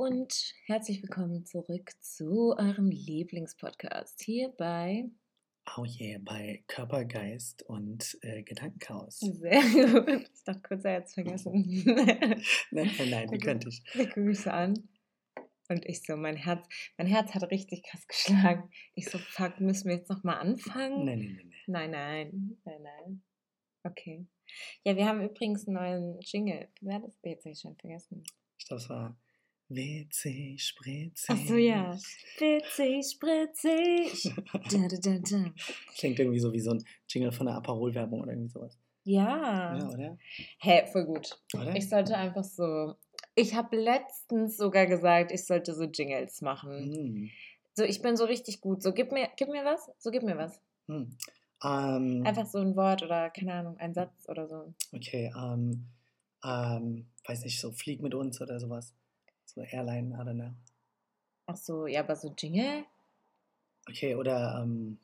und herzlich willkommen zurück zu eurem Lieblingspodcast hier bei Oh yeah, bei Körper, Geist und äh, Gedankenchaos. Sehr gut. Ich dachte kurz, er hat es vergessen. nein, nein, nein, wie könnte ich? So an und ich so, mein Herz, mein Herz hat richtig krass geschlagen. Ich so, fuck, müssen wir jetzt nochmal anfangen? Nein, nein, nein, nein. Nein, nein, nein, nein. Okay. Ja, wir haben übrigens einen neuen Jingle. Wer hat das? Jetzt habe ich schon vergessen. Ich glaube, es war Witzig, spritzig. Ach so, ja. Witzig, spritzig. da, da, da, da. Klingt irgendwie so wie so ein Jingle von einer Aperol-Werbung oder irgendwie sowas. Ja. Ja, oder? Hä, hey, voll gut. Oder? Ich sollte einfach so. Ich habe letztens sogar gesagt, ich sollte so Jingles machen. Hm. So, ich bin so richtig gut. So, gib mir, gib mir was. So, gib mir was. Hm. Ähm, Einfach so ein Wort oder, keine Ahnung, ein Satz oder so. okay, ähm, ähm, weiß nicht, so flieg mit uns oder sowas. So Airline, I don't know. Ach so, ja, aber so Jingle? Okay, oder ähm,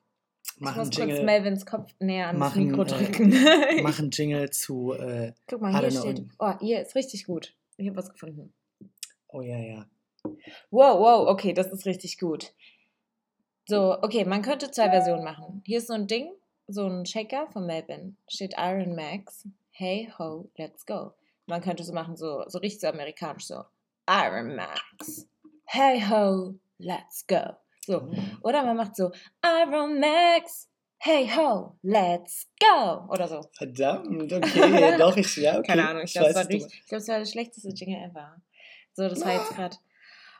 Ich machen muss kurz Melvins Kopf näher ans machen, Mikro äh, drücken. machen Jingle zu, äh, Guck mal, hier steht. Oh, hier ist richtig gut. Ich habe was gefunden. oh ja, ja. Wow, wow, okay, das ist richtig gut. So, okay, man könnte zwei Versionen machen. Hier ist so ein Ding, so ein Shaker von Melvin. Steht Iron Max. Hey ho, let's go. Man könnte so machen, so, so richtig so amerikanisch, so Iron Max. Hey ho, let's go. So. Oh. Oder man macht so Iron Max. Hey ho, let's go. Oder so. Verdammt, okay, doch, ich, ja, okay. Keine Ahnung, ich glaube, es war, richtig- ich glaub, es war der schlechteste Jingle ever. So, das war jetzt gerade.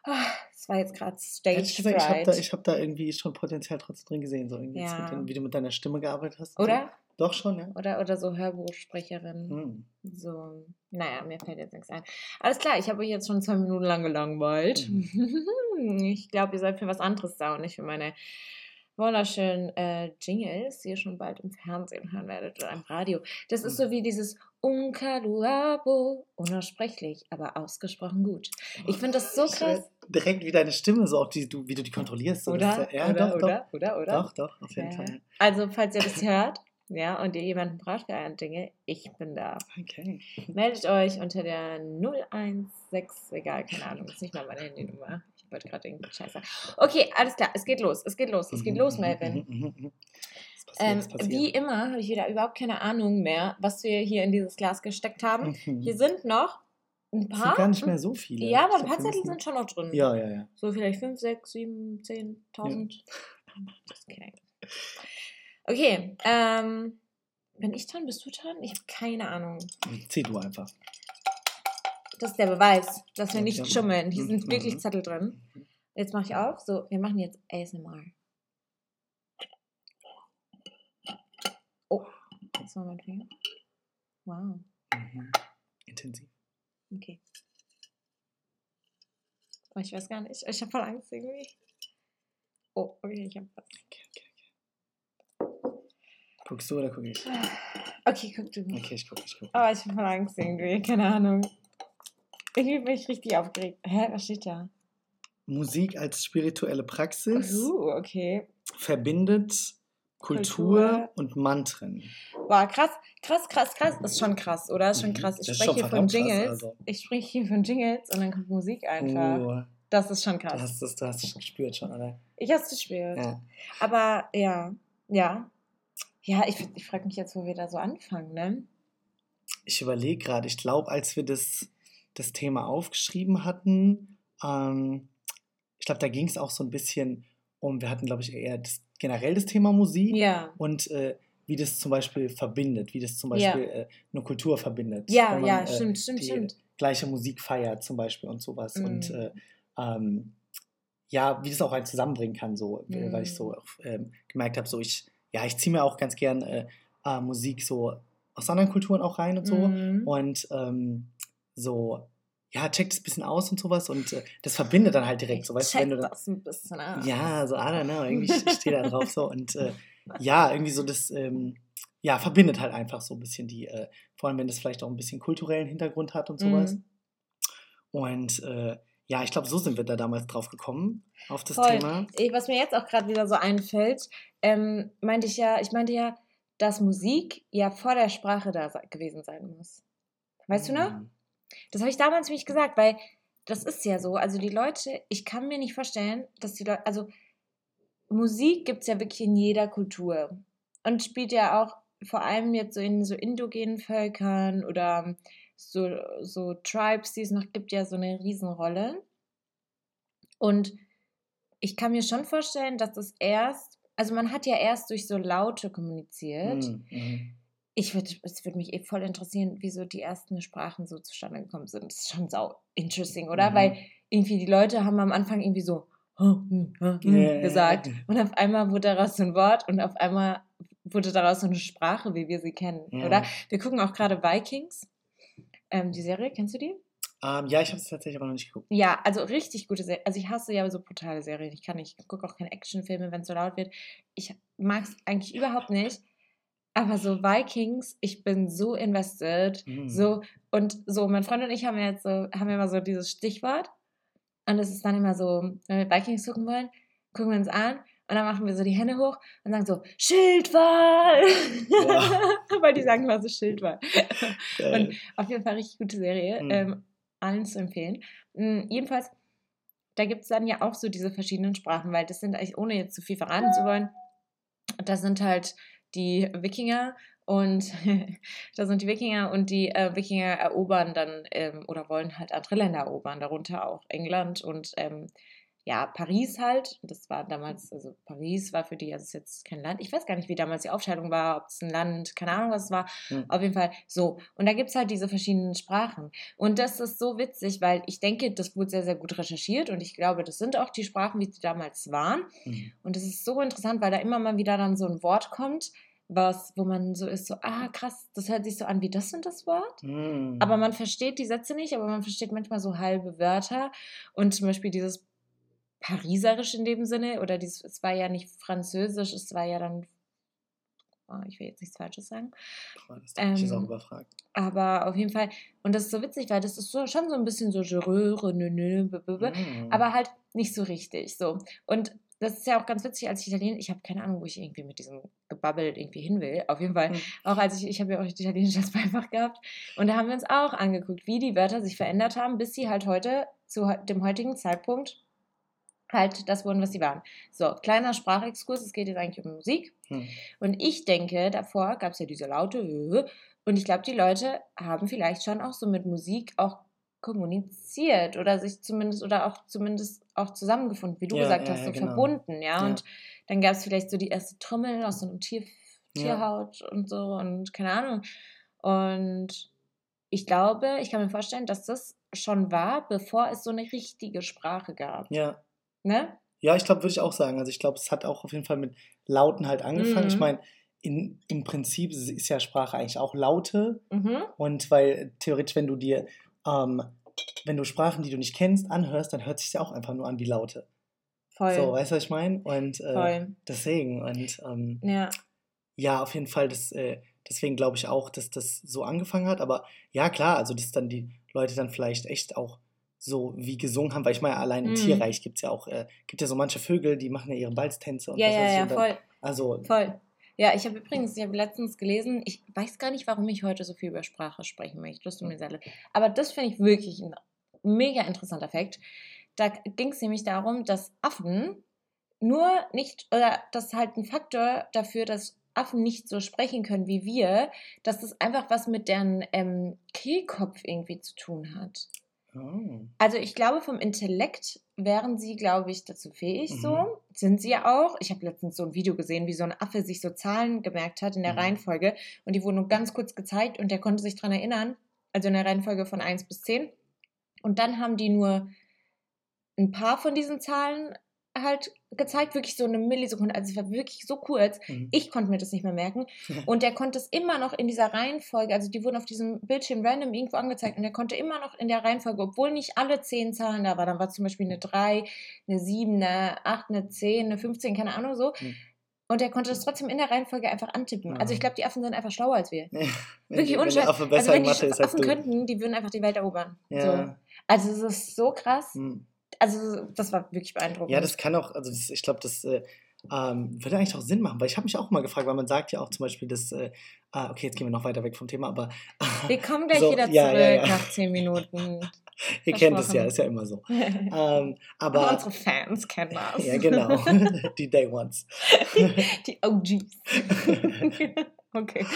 Das war jetzt gerade Stage ich gesagt, ich habe da, Fright. ich hab da irgendwie schon Potenzial trotzdem drin gesehen, so irgendwie Ja. mit wie du mit deiner Stimme gearbeitet hast. Oder? So. Doch schon, ja. Oder, oder so Hörbuchsprecherin. Hm. So, naja, mir fällt jetzt nichts ein. Alles klar, ich habe euch jetzt schon zwei Minuten lang gelangweilt. Mhm. Ich glaube, ihr seid für was anderes da und nicht für meine wunderschönen äh, Jingles, die ihr schon bald im Fernsehen hören werdet oder im Radio. Das ist so wie dieses Unkaluabo, unaussprechlich, aber ausgesprochen gut. Ich finde das so äh, krass. Direkt wie deine Stimme, so auch die, du, wie du die kontrollierst. So, Oder? ja, oder, doch, oder, oder, oder? doch. Doch, doch, auf jeden Ja. Fall. Also, falls ihr das hört, ja, und ihr jemanden braucht für einen Jingle, ich bin da. Okay. Meldet euch unter der 016, egal, keine Ahnung, ist nicht mal meine Handynummer. Ich wollte gerade irgendeinen Scheiß sagen. Okay, alles klar, es geht los, es geht los, es geht los, mhm, Melvin. mhm, mhm, mhm. Passiert, Ähm, wie immer habe ich wieder überhaupt keine Ahnung mehr, was wir hier in dieses Glas gesteckt haben. Hier sind noch ein paar. sind gar nicht mehr so viele. Ja, aber ein paar Zettel sind schon noch drin. Ja, ja, ja. So vielleicht 5, 6, 7, 10, 1000. Just kidding. Okay, ähm, bin ich dran? Bist du dran? Ich habe keine Ahnung. Zieh du einfach. Das ist der Beweis, dass wir nicht schummeln. Hier sind Mhm. wirklich Zettel drin. Jetzt mache ich auf. So, wir machen jetzt ASMR. Oh, das war mein Finger. Wow, Mhm. Intensiv. okay. Ich weiß gar nicht. Ich habe voll Angst irgendwie. Oh, okay, ich habe was. Okay. Guckst du oder guck ich? Okay, guck du. Okay, ich guck, ich guck. Oh, ich habe voll Angst irgendwie. Keine Ahnung. Irgendwie bin ich richtig aufgeregt. Hä, was steht da? Musik als spirituelle Praxis Uh, okay. verbindet Kultur, Kultur. und Mantren. Boah, krass, krass, krass, krass. Ist schon krass, oder? Ist schon Mhm. krass. Ich Das spreche hier von verdammt krass, Jingles. also. Ich spreche hier von Jingles und dann kommt Musik einfach. Oh, Das ist schon du krass. hast es du hast es gespürt schon, oder? Ich hab's gespürt. Ja. Aber ja, ja. Ja, ich, ich frage mich jetzt, wo wir da so anfangen, ne? Ich überlege gerade, ich glaube, als wir das, das Thema aufgeschrieben hatten, ähm, ich glaube, da ging es auch so ein bisschen um, wir hatten, glaube ich, eher das, generell das Thema Musik Ja. und äh, wie das zum Beispiel verbindet, wie das zum Ja. Beispiel äh, eine Kultur verbindet. Ja, man, ja, äh, stimmt, stimmt, die stimmt. gleiche Musik feiert zum Beispiel und sowas. Und Mm. äh, ähm, ja, wie das auch halt zusammenbringen kann, so, Mm. weil ich so auch, ähm, gemerkt habe, so ich, ja, ich ziehe mir auch ganz gern äh, äh, Musik so aus anderen Kulturen auch rein und so. Mhm. Und ähm, so, ja, checkt es ein bisschen aus und sowas und äh, das verbindet dann halt direkt, so weißt du, Check wenn du dann, das ein bisschen aus. ja, so, I don't know, irgendwie ich stehe da drauf so und äh, ja, irgendwie so das, ähm, ja, verbindet halt einfach so ein bisschen die, äh, vor allem wenn das vielleicht auch ein bisschen kulturellen Hintergrund hat und sowas. Mhm. Und äh, ja, ich glaube, so sind wir da damals drauf gekommen, auf das Voll. Thema. Eh, Was mir jetzt auch gerade wieder so einfällt, ähm, meinte ich ja, ich meinte ja, dass Musik ja vor der Sprache da se- gewesen sein muss. Weißt du noch? Mhm. Das habe ich damals nämlich gesagt, weil das ist ja so. Also die Leute, ich kann mir nicht vorstellen, dass die Leute, also Musik gibt es ja wirklich in jeder Kultur und spielt ja auch vor allem jetzt so in so indogenen Völkern oder so, so Tribes, die es noch gibt, ja so eine Riesenrolle. Und ich kann mir schon vorstellen, dass das erst, also man hat ja erst durch so Laute kommuniziert. Mhm. Ich würde, es würde mich eh voll interessieren, wieso die ersten Sprachen so zustande gekommen sind. Das ist schon sau interesting, oder? Mhm. Weil irgendwie die Leute haben am Anfang irgendwie so hm, hm, hm, gesagt und auf einmal wurde daraus so ein Wort und auf einmal wurde daraus so eine Sprache, wie wir sie kennen, ja. oder? Wir gucken auch gerade Vikings, ähm, die Serie, kennst du die? Ähm, ja, ich habe es tatsächlich aber noch nicht geguckt. Ja, also richtig gute Serien. Also ich hasse ja so brutale Serien. Ich kann nicht, ich gucke auch keine Actionfilme, wenn es so laut wird. Ich mag es eigentlich überhaupt nicht. Aber so Vikings, ich bin so invested. Mhm. So, und so, mein Freund und ich haben ja jetzt so, haben ja immer so dieses Stichwort. Und es ist dann immer so, wenn wir Vikings gucken wollen, gucken wir uns an und dann machen wir so die Hände hoch und sagen so, Schildwahl! Ja. Weil die sagen immer so Schildwahl. Und auf jeden Fall richtig gute Serie. Mhm. Ähm, allen zu empfehlen. Mhm, jedenfalls, da gibt es dann ja auch so diese verschiedenen Sprachen, weil das sind eigentlich, ohne jetzt zu viel verraten zu wollen, das sind halt die Wikinger und da sind die Wikinger und die äh, Wikinger erobern dann ähm, oder wollen halt andere Länder erobern, darunter auch England und ähm, ja, Paris halt. Das war damals, also Paris war für die, also ist jetzt kein Land. Ich weiß gar nicht, wie damals die Aufteilung war, ob es ein Land, keine Ahnung, was es war. Mhm. Auf jeden Fall so. Und da gibt es halt diese verschiedenen Sprachen. Und das ist so witzig, weil ich denke, das wurde sehr, sehr gut recherchiert und ich glaube, das sind auch die Sprachen, wie sie damals waren. Mhm. Und das ist so interessant, weil da immer mal wieder dann so ein Wort kommt, was, wo man so ist, so, ah, krass, das hört sich so an wie das und das Wort. Mm. Aber man versteht die Sätze nicht, aber man versteht manchmal so halbe Wörter. Und zum Beispiel dieses Pariserisch in dem Sinne, oder dieses, es war ja nicht Französisch, es war ja dann, oh, ich will jetzt nichts Falsches sagen. Boah, das ähm, ist auch überfragt. Aber auf jeden Fall, und das ist so witzig, weil das ist so, schon so ein bisschen so Geröre, nö, nö, mm. aber halt nicht so richtig. So. Und das ist ja auch ganz witzig, als ich Italienisch, ich habe keine Ahnung, wo ich irgendwie mit diesem Gebabbel irgendwie hin will. Auf jeden Fall, mhm. auch als ich, ich habe ja auch Italienisch als Beifach gehabt. Und da haben wir uns auch angeguckt, wie die Wörter sich verändert haben, bis sie halt heute, zu dem heutigen Zeitpunkt, halt das wurden, was sie waren. So, kleiner Sprachexkurs, es geht jetzt eigentlich um Musik. Mhm. Und ich denke, davor gab es ja diese laute und ich glaube, die Leute haben vielleicht schon auch so mit Musik auch kommuniziert oder sich zumindest oder auch zumindest auch zusammengefunden, wie du ja, gesagt ja, hast, so genau. verbunden, ja? ja. Und dann gab es vielleicht so die erste Trommel aus so einem Tier, Tierhaut und so und keine Ahnung. Und ich glaube, ich kann mir vorstellen, dass das schon war, bevor es so eine richtige Sprache gab. Ja. Ne? Ja, ich glaube, würde ich auch sagen. Also ich glaube, es hat auch auf jeden Fall mit Lauten halt angefangen. Mhm. Ich meine, im Prinzip ist ja Sprache eigentlich auch Laute. Mhm. Und weil theoretisch, wenn du dir ähm, wenn du Sprachen, die du nicht kennst, anhörst, dann hört sich ja auch einfach nur an wie Laute. Voll. So, weißt du, was ich meine? Und äh, deswegen, und ähm, ja. ja, auf jeden Fall, das, äh, deswegen glaube ich auch, dass das so angefangen hat. Aber ja, klar, also dass dann die Leute dann vielleicht echt auch so wie gesungen haben, weil ich meine, allein im mhm. Tierreich gibt es ja auch, äh, gibt ja so manche Vögel, die machen ja ihre Balztänze und ja, was ja, ja, dann, voll. Also, voll. Ja, ich habe übrigens, ich habe letztens gelesen, ich weiß gar nicht, warum ich heute so viel über Sprache sprechen möchte, das tut mir sehr leid. Aber das finde ich wirklich ein mega interessanter Fakt. Da ging es nämlich darum, dass Affen nur nicht, oder das ist halt ein Faktor dafür, dass Affen nicht so sprechen können wie wir, dass das einfach was mit deren ähm, Kehlkopf irgendwie zu tun hat. Oh. Also ich glaube, vom Intellekt wären sie, glaube ich, dazu fähig mhm. so. Sind sie ja auch. Ich habe letztens so ein Video gesehen, wie so ein Affe sich so Zahlen gemerkt hat in der mhm. Reihenfolge. Und die wurden nur ganz kurz gezeigt und der konnte sich daran erinnern. Also in der Reihenfolge von 1 bis 10. Und dann haben die nur ein paar von diesen Zahlen halt gezeigt, wirklich so eine Millisekunde, also es war wirklich so kurz. Mhm. Ich konnte mir das nicht mehr merken. Und der konnte es immer noch in dieser Reihenfolge, also die wurden auf diesem Bildschirm random irgendwo angezeigt und er konnte immer noch in der Reihenfolge, obwohl nicht alle zehn Zahlen da waren, dann war zum Beispiel eine 3, eine 7, eine 8, eine 10, eine 15, keine Ahnung so. Mhm. Und er konnte das trotzdem in der Reihenfolge einfach antippen. Ja. Also ich glaube, die Affen sind einfach schlauer als wir. Ja, Wirklich unscheiß. Also wenn die Affen könnten, die würden einfach die Welt erobern. Ja. So. Also es ist so krass. Mhm also das war wirklich beeindruckend. Ja, das kann auch, also das, ich glaube, das äh, ähm, würde eigentlich auch Sinn machen, weil ich habe mich auch mal gefragt, weil man sagt ja auch zum Beispiel, dass, äh, ah, okay, jetzt gehen wir noch weiter weg vom Thema, aber. wir kommen gleich so, wieder zurück ja, ja, nach zehn Minuten. Ihr kennt es ja, ist ja immer so. Ähm, aber Aber unsere Fans kennen das. ja, genau, die Day Ones. Die OGs. Okay.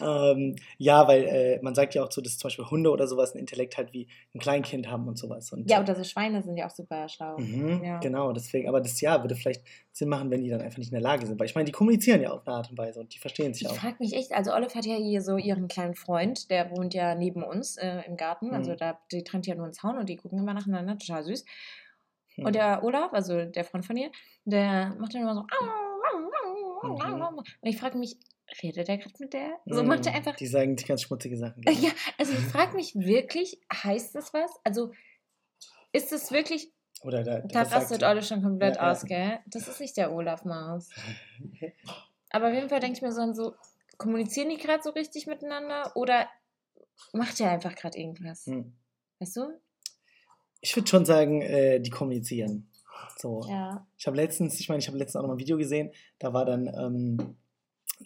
Ähm, ja, weil äh, man sagt ja auch so, dass zum Beispiel Hunde oder sowas ein Intellekt halt wie ein Kleinkind haben und sowas. Und, Ja, oder so Schweine sind ja auch super schlau. Mhm, Ja. Genau, deswegen, aber das ja würde vielleicht Sinn machen, wenn die dann einfach nicht in der Lage sind. Weil ich meine, die kommunizieren ja auf eine Art und Weise und die verstehen sich Ich auch. frage mich echt, also Olive hat ja hier so ihren kleinen Freund, der wohnt ja neben uns äh, im Garten. Also Mhm. da, die trennt ja nur ins Zaun und die gucken immer nacheinander, total süß. Hm. Und der Olaf, also der Freund von ihr, der macht dann immer so. Mhm. Und ich frage mich, redet der gerade mit der? So macht er Mhm, einfach. Die sagen die ganz schmutzige Sachen. Genau. Ja, also ich frage mich wirklich, heißt das was? Also ist es wirklich, Oder da, da rastet? Olive schon komplett Ja, aus, gell? Das ist nicht der Olaf Maus. Aber auf jeden Fall denke ich mir so, so kommunizieren die gerade so richtig miteinander oder macht er einfach gerade irgendwas? Hm. Weißt du? Ich würde schon sagen, äh, die kommunizieren. So. Ja. Ich habe letztens, ich meine, ich habe letztens auch noch mal ein Video gesehen, da war dann ähm,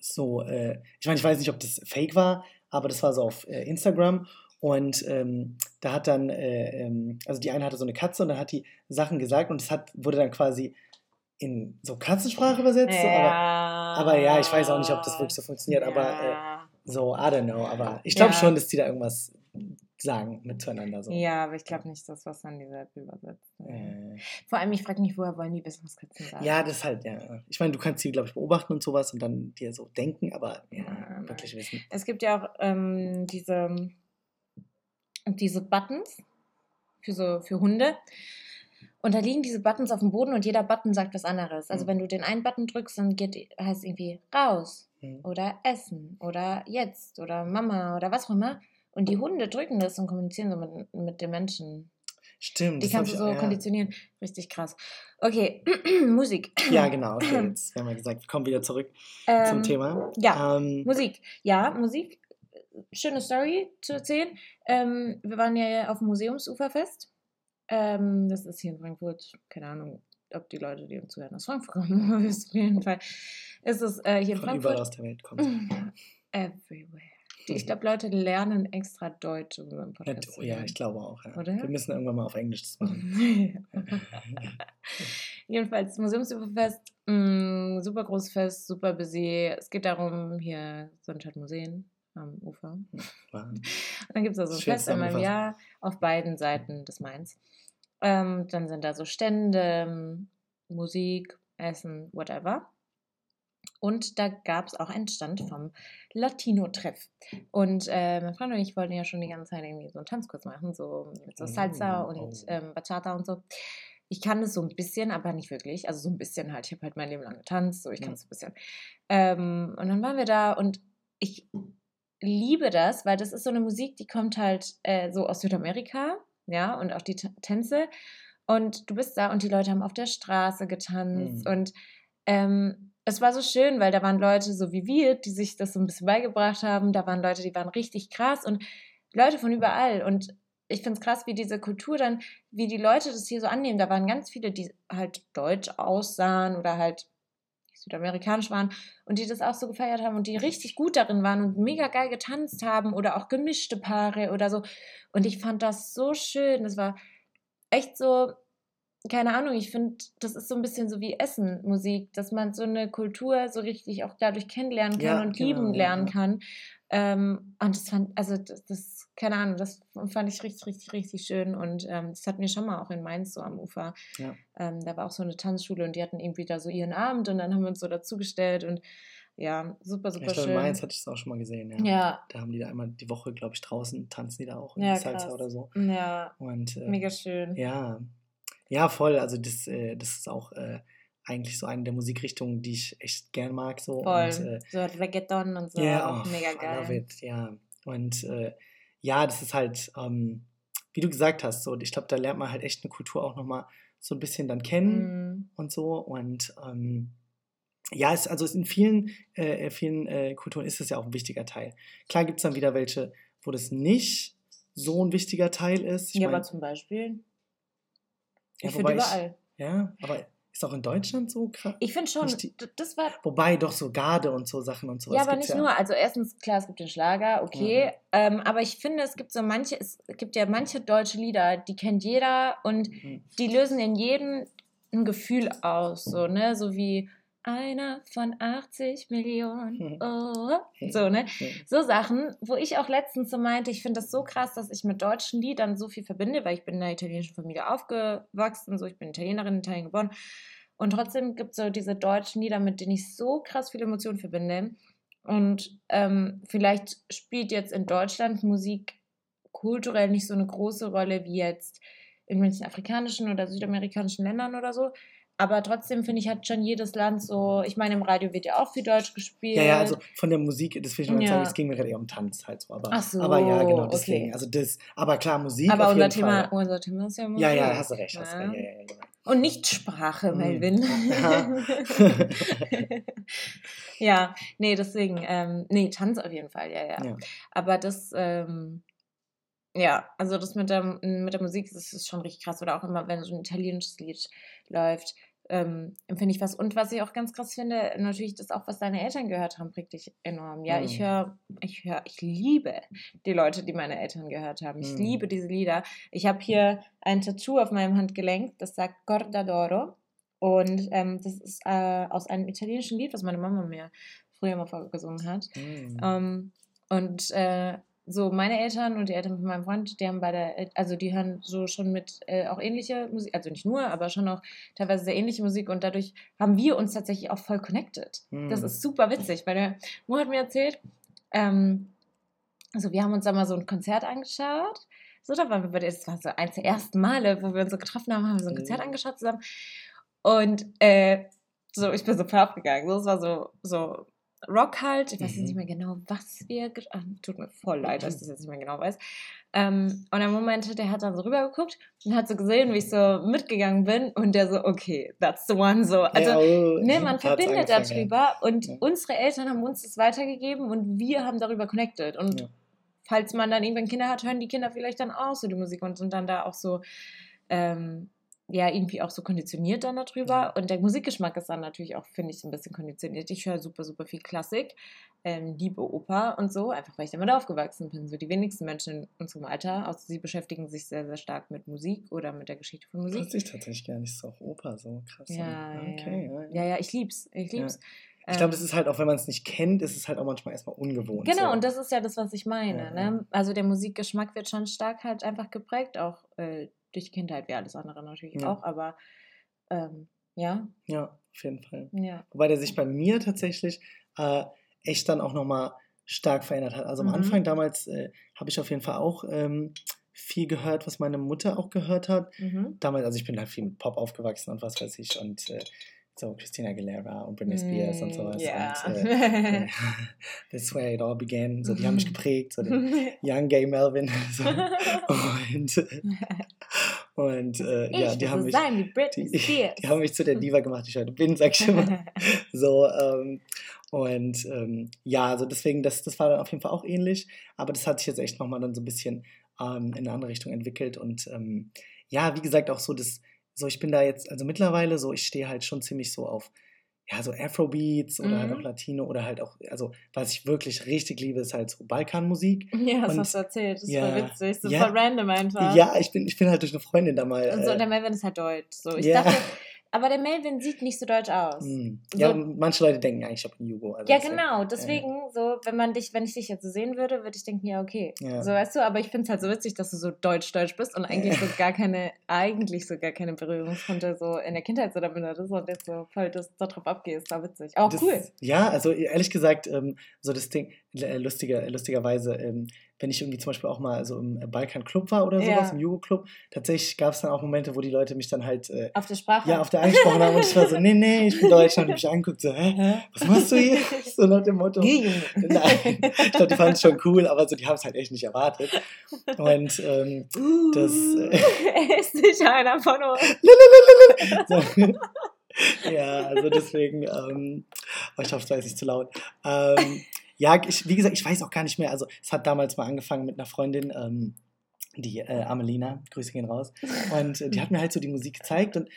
so, äh, ich meine, ich weiß nicht, ob das fake war, aber das war so auf äh, Instagram und ähm, da hat dann, äh, ähm, also die eine hatte so eine Katze und dann hat die Sachen gesagt und es hat, wurde dann quasi in so Katzensprache übersetzt. So, aber, aber ja, ich weiß auch nicht, ob das wirklich so funktioniert, aber äh, ja. so, I don't know, aber ich glaube Ja. schon, dass die da irgendwas sagen miteinander. So. ja, aber ich glaube nicht, dass was dann die App übersetzt. Äh, Vor allem, ich frage mich, woher wollen die wissen, was Katzen sagen? Ja, das halt, ja. Ich meine, du kannst sie, glaube ich, beobachten und sowas und dann dir so denken, aber ja, Ja, wirklich wissen. Es gibt ja auch ähm, diese, diese Buttons für, so, für Hunde. Und da liegen diese Buttons auf dem Boden und jeder Button sagt was anderes. Also Mhm. wenn du den einen Button drückst, dann geht, heißt irgendwie raus Mhm. oder essen oder jetzt oder Mama oder was auch immer. Und die Hunde drücken das und kommunizieren so mit, mit den Menschen. Stimmt. Die kannst du so auch- ja. konditionieren. Richtig krass. Okay, Musik. Ja, genau. Okay, jetzt haben wir gesagt, wir kommen wieder zurück zum Ähm, Thema. Ja, Ähm, Musik. Ja, Musik. Schöne Story zu erzählen. Ähm, wir waren ja auf dem Museumsuferfest. Ähm, das ist hier in Frankfurt. Keine Ahnung, ob die Leute, die uns zuhören, aus Frankfurt kommen. Auf jeden Fall ist es äh, hier in von überall Frankfurt. aus der Welt kommt. Everywhere. Ich glaube, Leute lernen extra Deutsch, um Ja, Podcast ja, ich glaube auch. Ja. Oder? Wir müssen irgendwann mal auf Englisch das machen. Jedenfalls Museumsüberfest, mh, super großes Fest, super busy. Es geht darum, hier sind halt Museen am Ufer. War- Und dann gibt es da so ein Fest einmal im. Jahr auf beiden Seiten des Mains. Ähm, dann sind da so Stände, Musik, Essen, whatever. Und da gab es auch einen Stand vom Latino-Treff. Und äh, mein Freund und ich wollten ja schon die ganze Zeit irgendwie so einen Tanzkurs machen, so mit so Salsa Oh, und oh. ähm, Bachata und so. Ich kann es so ein bisschen, aber nicht wirklich. Also so ein bisschen halt. Ich habe halt mein Leben lang getanzt, so ich kann es so ein bisschen. Ähm, und dann waren wir da und ich liebe das, weil das ist so eine Musik, die kommt halt äh, so aus Südamerika, ja, und auch die T Tänze. Und du bist da und die Leute haben auf der Straße getanzt Mhm. und ähm, es war so schön, weil da waren Leute so wie wir, die sich das so ein bisschen beigebracht haben. Da waren Leute, die waren richtig krass und Leute von überall. Und ich finde es krass, wie diese Kultur dann, wie die Leute das hier so annehmen. Da waren ganz viele, die halt deutsch aussahen oder halt südamerikanisch waren und die das auch so gefeiert haben und die richtig gut darin waren und mega geil getanzt haben oder auch gemischte Paare oder so. Und ich fand das so schön. Das war echt so, keine Ahnung, ich finde, das ist so ein bisschen so wie Essen, Musik, dass man so eine Kultur so richtig auch dadurch kennenlernen kann Ja, und genau, lieben ja, lernen ja. kann. Ähm, und das fand, also das, das, keine Ahnung, das fand ich richtig, richtig, richtig schön. Und ähm, das hatten wir schon mal auch in Mainz so am Ufer. Ja. Ähm, da war auch so eine Tanzschule und die hatten irgendwie da so ihren Abend und dann haben wir uns so dazugestellt und ja, super, super ich glaube, schön. in Mainz hatte ich es auch schon mal gesehen. Ja. ja, Da haben die da einmal die Woche, glaube ich, draußen tanzen die da auch in Ja, Salsa oder so. ja, Und, äh, mega schön. Ja, ja, voll. Also das, äh, das ist auch äh, eigentlich so eine der Musikrichtungen, die ich echt gern mag. So. Voll. Und, äh, so Reggaeton und so, Ja, auch oh, mega I geil. love it, ja. Und äh, ja, das ist halt, ähm, wie du gesagt hast, so, ich glaube, da lernt man halt echt eine Kultur auch nochmal so ein bisschen dann kennen Mm, und so. Und ähm, ja, es, also in vielen, äh, vielen äh, Kulturen ist es ja auch ein wichtiger Teil. Klar gibt es dann wieder welche, wo das nicht so ein wichtiger Teil ist. Ich ja, mein, aber zum Beispiel, Ja, ich finde wobei ich- überall. ja, aber Ist auch in Deutschland so krass? Ich finde schon, das war. Wobei doch so Garde und so Sachen und sowas Ja, aber nicht nur. Also erstens, klar, es gibt den Schlager, okay. Mhm. Ähm, aber ich finde, es gibt so manche, es gibt ja manche deutsche Lieder, die kennt jeder und Mhm. die lösen in jedem ein Gefühl aus. So, ne? So wie einer von 80 Millionen. Oh. So, ne? Ja. So Sachen, wo ich auch letztens so meinte, ich finde das so krass, dass ich mit deutschen Liedern so viel verbinde, weil ich bin in einer italienischen Familie aufgewachsen, so ich bin Italienerin, in Italien geboren. Und trotzdem gibt es so diese deutschen Lieder, mit denen ich so krass viele Emotionen verbinde. Und ähm, vielleicht spielt jetzt in Deutschland Musik kulturell nicht so eine große Rolle wie jetzt in manchen afrikanischen oder südamerikanischen Ländern oder so. Aber trotzdem finde ich, hat schon jedes Land so, ich meine, im Radio wird ja auch viel Deutsch gespielt. Ja, ja, also von der Musik, das will ich nur Ja. sagen, es ging mir gerade eher um Tanz halt so. Aber, Ach so, aber ja, genau, okay. deswegen. Also das, aber klar, Musik Aber unser Thema, Fall. unser Thema ist ja Musik. Ja, ja, hast du recht, hast Ja. recht. Ja, ja, ja, genau. Und nicht Sprache, Mhm. Melvin. Ja, nee, deswegen, ähm, nee, Tanz auf jeden Fall, ja, ja. Ja. Aber das, ähm, ja, also das mit der, mit der Musik, das ist schon richtig krass. Oder auch immer, wenn so ein italienisches Lied läuft, ähm, empfinde ich was. Und was ich auch ganz krass finde, natürlich das auch, was deine Eltern gehört haben, prägt dich enorm. Ja, ich Mhm. höre, ich höre, ich liebe die Leute, die meine Eltern gehört haben. Ich Mhm. liebe diese Lieder. Ich habe hier ein Tattoo auf meinem Handgelenk, das sagt Corda d'Oro. Und ähm, das ist äh, aus einem italienischen Lied, was meine Mama mir früher mal vorgesungen hat. Mhm. Ähm, und äh, so meine Eltern und die Eltern von meinem Freund, die haben beide, äh, also die hören so schon mit äh, auch ähnliche Musik, also nicht nur, aber schon auch teilweise sehr ähnliche Musik und dadurch haben wir uns tatsächlich auch voll connected. Das Mhm. ist super witzig, weil der Mo hat mir erzählt, ähm, also wir haben uns da mal so ein Konzert angeschaut. So, da waren wir bei der, das war so eins der ersten Male, wo wir uns so getroffen haben, haben wir so ein Konzert Mhm. angeschaut zusammen. Und äh, so, ich bin so voll abgegangen. So, es war so, so Rock halt. Ich weiß jetzt Mhm. nicht mehr genau, was wir. Ach, tut mir voll leid, dass ich das jetzt nicht mehr genau weiß. Ähm, und der Moment, der hat dann so rübergeguckt und hat so gesehen, wie ich so mitgegangen bin. Und der so, okay, that's the one. So, also, ja, oh, Ne, man verbindet darüber und Ja. unsere Eltern haben uns das weitergegeben und wir haben darüber connected. Und Ja. falls man dann irgendwann Kinder hat, hören die Kinder vielleicht dann auch so die Musik und sind dann da auch so, ähm, ja, irgendwie auch so konditioniert dann darüber. Ja. Und der Musikgeschmack ist dann natürlich auch, finde ich, ein bisschen konditioniert. Ich höre super, super viel Klassik, ähm, liebe Oper und so, einfach weil ich damit aufgewachsen bin. So die wenigsten Menschen in unserem Alter, außer sie beschäftigen sich sehr, sehr stark mit Musik oder mit der Geschichte von. Musik. Wusste ich tatsächlich gar nicht, ist auch Oper so krass. Ja, ja, okay, ja. ja, ja, ja, ich lieb's. Ich lieb's. Ich glaube, das ist halt auch, wenn man es nicht kennt, ist es halt auch manchmal erstmal ungewohnt. Genau, so. und das ist ja das, was ich meine. Ja, ne? Also der Musikgeschmack wird schon stark halt einfach geprägt, auch äh, durch Kindheit, wie alles andere natürlich Ja. auch, aber ähm, ja, Ja, auf jeden Fall. ja. Wobei der sich bei mir tatsächlich äh, echt dann auch nochmal stark verändert hat. Also am Mhm. Anfang damals äh, habe ich auf jeden Fall auch ähm, viel gehört, was meine Mutter auch gehört hat. Mhm. Damals, also ich bin halt viel mit Pop aufgewachsen und was weiß ich und äh, so Christina Aguilera und Britney Spears und Mm, sowas. Ja. Und äh, That's where it all began. So, die haben mich geprägt, so den Young Gay Melvin. So. Und, und äh, ich ja, die haben mich. sein Die, Spears. die haben mich zu der Diva gemacht, die ich heute bin, sag ich immer. So, ähm, und ähm, ja, also deswegen, das, das war dann auf jeden Fall auch ähnlich, aber das hat sich jetzt echt nochmal dann so ein bisschen ähm, in eine andere Richtung entwickelt und ähm, ja, wie gesagt, auch so das, so ich bin da jetzt, also mittlerweile so, ich stehe halt schon ziemlich so auf, ja, so Afrobeats oder halt Mhm. auch Latino oder halt auch, also was ich wirklich richtig liebe, ist halt so Balkanmusik. ja, das Und- hast du erzählt. Das ist ja, voll witzig. So ja. voll random einfach. Ja, ich bin, ich bin halt durch eine Freundin da mal. Und so, äh, und der Melvin ist halt deutsch. So, ich ja. dachte, aber der Melvin sieht nicht so deutsch aus. hm. so- ja, manche Leute denken eigentlich, ich habe einen Jugo. Also Ja, genau. Deswegen, so, wenn man dich, wenn ich dich jetzt so sehen würde, würde ich denken, ja, okay. Ja. So, weißt du, aber ich finde es halt so witzig, dass du so deutsch-deutsch bist und eigentlich so gar keine, eigentlich so gar keine Berührungspunkte so in der Kindheit so damit hattest und jetzt so voll das darauf abgehst. War witzig. Auch Das, cool. Ja, also ehrlich gesagt, ähm, so das Ding, lustiger, lustigerweise, ähm, wenn ich irgendwie zum Beispiel auch mal so im Balkan-Club war oder sowas, Ja. im Jugo-Club, tatsächlich gab es dann auch Momente, wo die Leute mich dann halt äh, Auf der Sprache. ja, auf der angesprochen haben und ich war so, nee, nee, ich bin Deutsch, und mich anguckt, so, hä, was machst du hier? So nach dem Motto. Nein, ich glaube, die fanden es schon cool, aber so, die haben es halt echt nicht erwartet. Und ähm, Das, äh, er ist nicht einer von uns. ja, also deswegen, ähm, oh, ich hoffe, es war jetzt nicht zu laut. Ähm, ja, ich, wie gesagt, ich weiß auch gar nicht mehr. Also, es hat damals mal angefangen mit einer Freundin, ähm, die äh, Amelina, Grüße gehen raus. Und äh, die hat mir halt so die Musik gezeigt und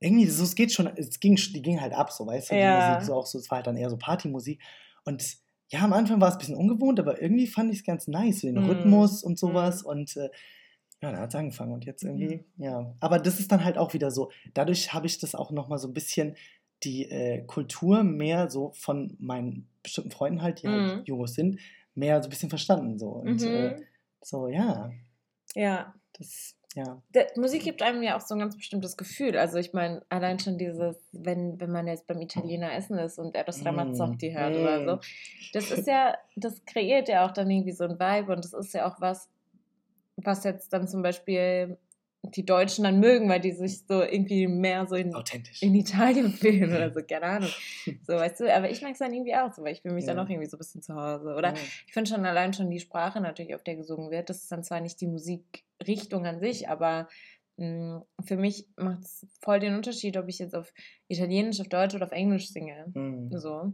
irgendwie, so, es geht schon, es ging, die ging halt ab, so, weißt du, die Ja. Musik, so auch so, es war halt dann eher so Partymusik. Und ja, am Anfang war es ein bisschen ungewohnt, aber irgendwie fand ich es ganz nice, so den Mhm. Rhythmus und sowas. Und äh, ja, da hat es angefangen und jetzt irgendwie, Mhm. ja. Aber das ist dann halt auch wieder so, dadurch habe ich das auch nochmal so ein bisschen die äh, Kultur mehr so von meinen bestimmten Freunden halt, die Mhm. halt Jugos sind, mehr so ein bisschen verstanden. So. Und äh, Mhm. so, ja, Ja. das, ja. Der, Musik gibt einem ja auch so ein ganz bestimmtes Gefühl. Also ich meine, allein schon dieses, wenn, wenn man jetzt beim Italiener essen ist und Eros Ramazzotti hört oder so, Mm. das ist ja, das kreiert ja auch dann irgendwie so ein Vibe und das ist ja auch was, was jetzt dann zum Beispiel die Deutschen dann mögen, weil die sich so irgendwie mehr so in, Authentisch. in Italien fühlen oder so, keine Ahnung. So, weißt du, aber ich mag es dann irgendwie auch so, weil ich fühle mich Ja. dann auch irgendwie so ein bisschen zu Hause. Oder Ja. ich finde schon allein schon die Sprache natürlich, auf der gesungen wird. Das ist dann zwar nicht die Musikrichtung an sich, aber mh, für mich macht es voll den Unterschied, ob ich jetzt auf Italienisch, auf Deutsch oder auf Englisch singe. Mhm. So.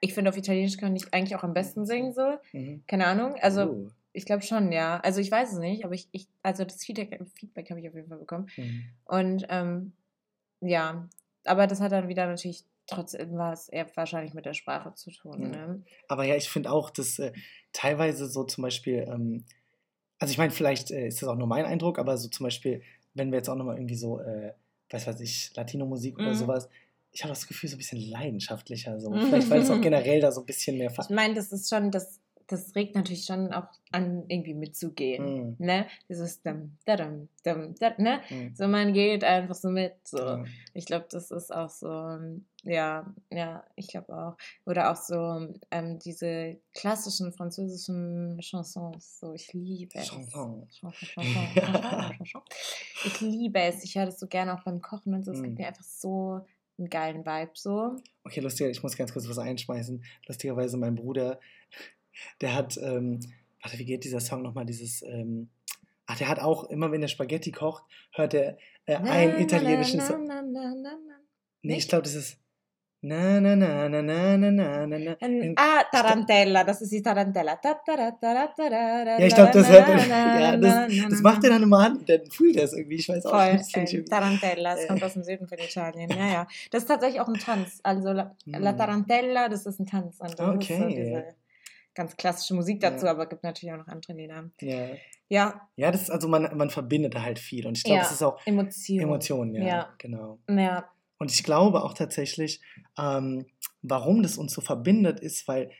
Ich finde, auf Italienisch kann ich eigentlich auch am besten singen, so. Mhm. Keine Ahnung. Also, Oh. Ich glaube schon, ja. Also, ich weiß es nicht, aber ich, ich also das Feedback, Feedback habe ich auf jeden Fall bekommen. Mhm. Und ähm, ja, aber das hat dann wieder natürlich trotzdem was eher wahrscheinlich mit der Sprache zu tun. Ja. Ne? Aber ja, ich finde auch, dass äh, teilweise so zum Beispiel, ähm, also ich meine, vielleicht äh, ist das auch nur mein Eindruck, aber so zum Beispiel, wenn wir jetzt auch nochmal irgendwie so, äh, weiß weiß ich, Latino-Musik oder Mhm. sowas, ich habe das Gefühl, so ein bisschen leidenschaftlicher. So. Vielleicht, weil es auch generell da so ein bisschen mehr. Ich meine, das ist schon, das, das regt natürlich schon auch an, irgendwie mitzugehen. Mhm. Ne? Dieses dum, da, dum, dum, da, ne? Mhm. So, man geht einfach so mit. So. Ja. Ich glaube, das ist auch so, ja, ja, ich glaube auch. Oder auch so ähm, diese klassischen französischen Chansons. So, ich liebe es. Chanson. Chanson, Chanson, Chanson, Chanson. Ich liebe es. Ich höre das so gerne auch beim Kochen und so. Es gibt Mhm. mir einfach so einen geilen Vibe so. Okay, lustiger, ich muss ganz kurz was einschmeißen. Lustigerweise, mein Bruder, der hat, ähm, warte, wie geht dieser Song nochmal? Dieses, ähm, ach, der hat auch, immer wenn er Spaghetti kocht, hört er äh, einen italienischen Song. Nee, ich glaube, das ist. Na, na, na, na, na, na, na, na. Ähm, Ah, Tarantella, das ist die Tarantella. Ta, ta, ta, Ja, ich glaube, das er. na, Ja, das, das macht er dann immer an dann fühlt er es irgendwie. Ich weiß auch Voll, nicht. Äh, Tarantella, das Äh. kommt aus dem Süden von Italien. Ja, ja. Das ist tatsächlich auch ein Tanz. Also La, La Hm. Tarantella, das ist ein Tanz. Und das ist so Okay. diese ganz klassische Musik dazu, Ja. aber es gibt natürlich auch noch andere Lieder. Ja. Ja, ja, das ist also, man, man verbindet da halt viel. Und ich glaube, Ja. es ist auch Emotionen. Emotionen, ja, Ja. Genau. Ja. Und ich glaube auch tatsächlich, ähm, warum das uns so verbindet, ist, weil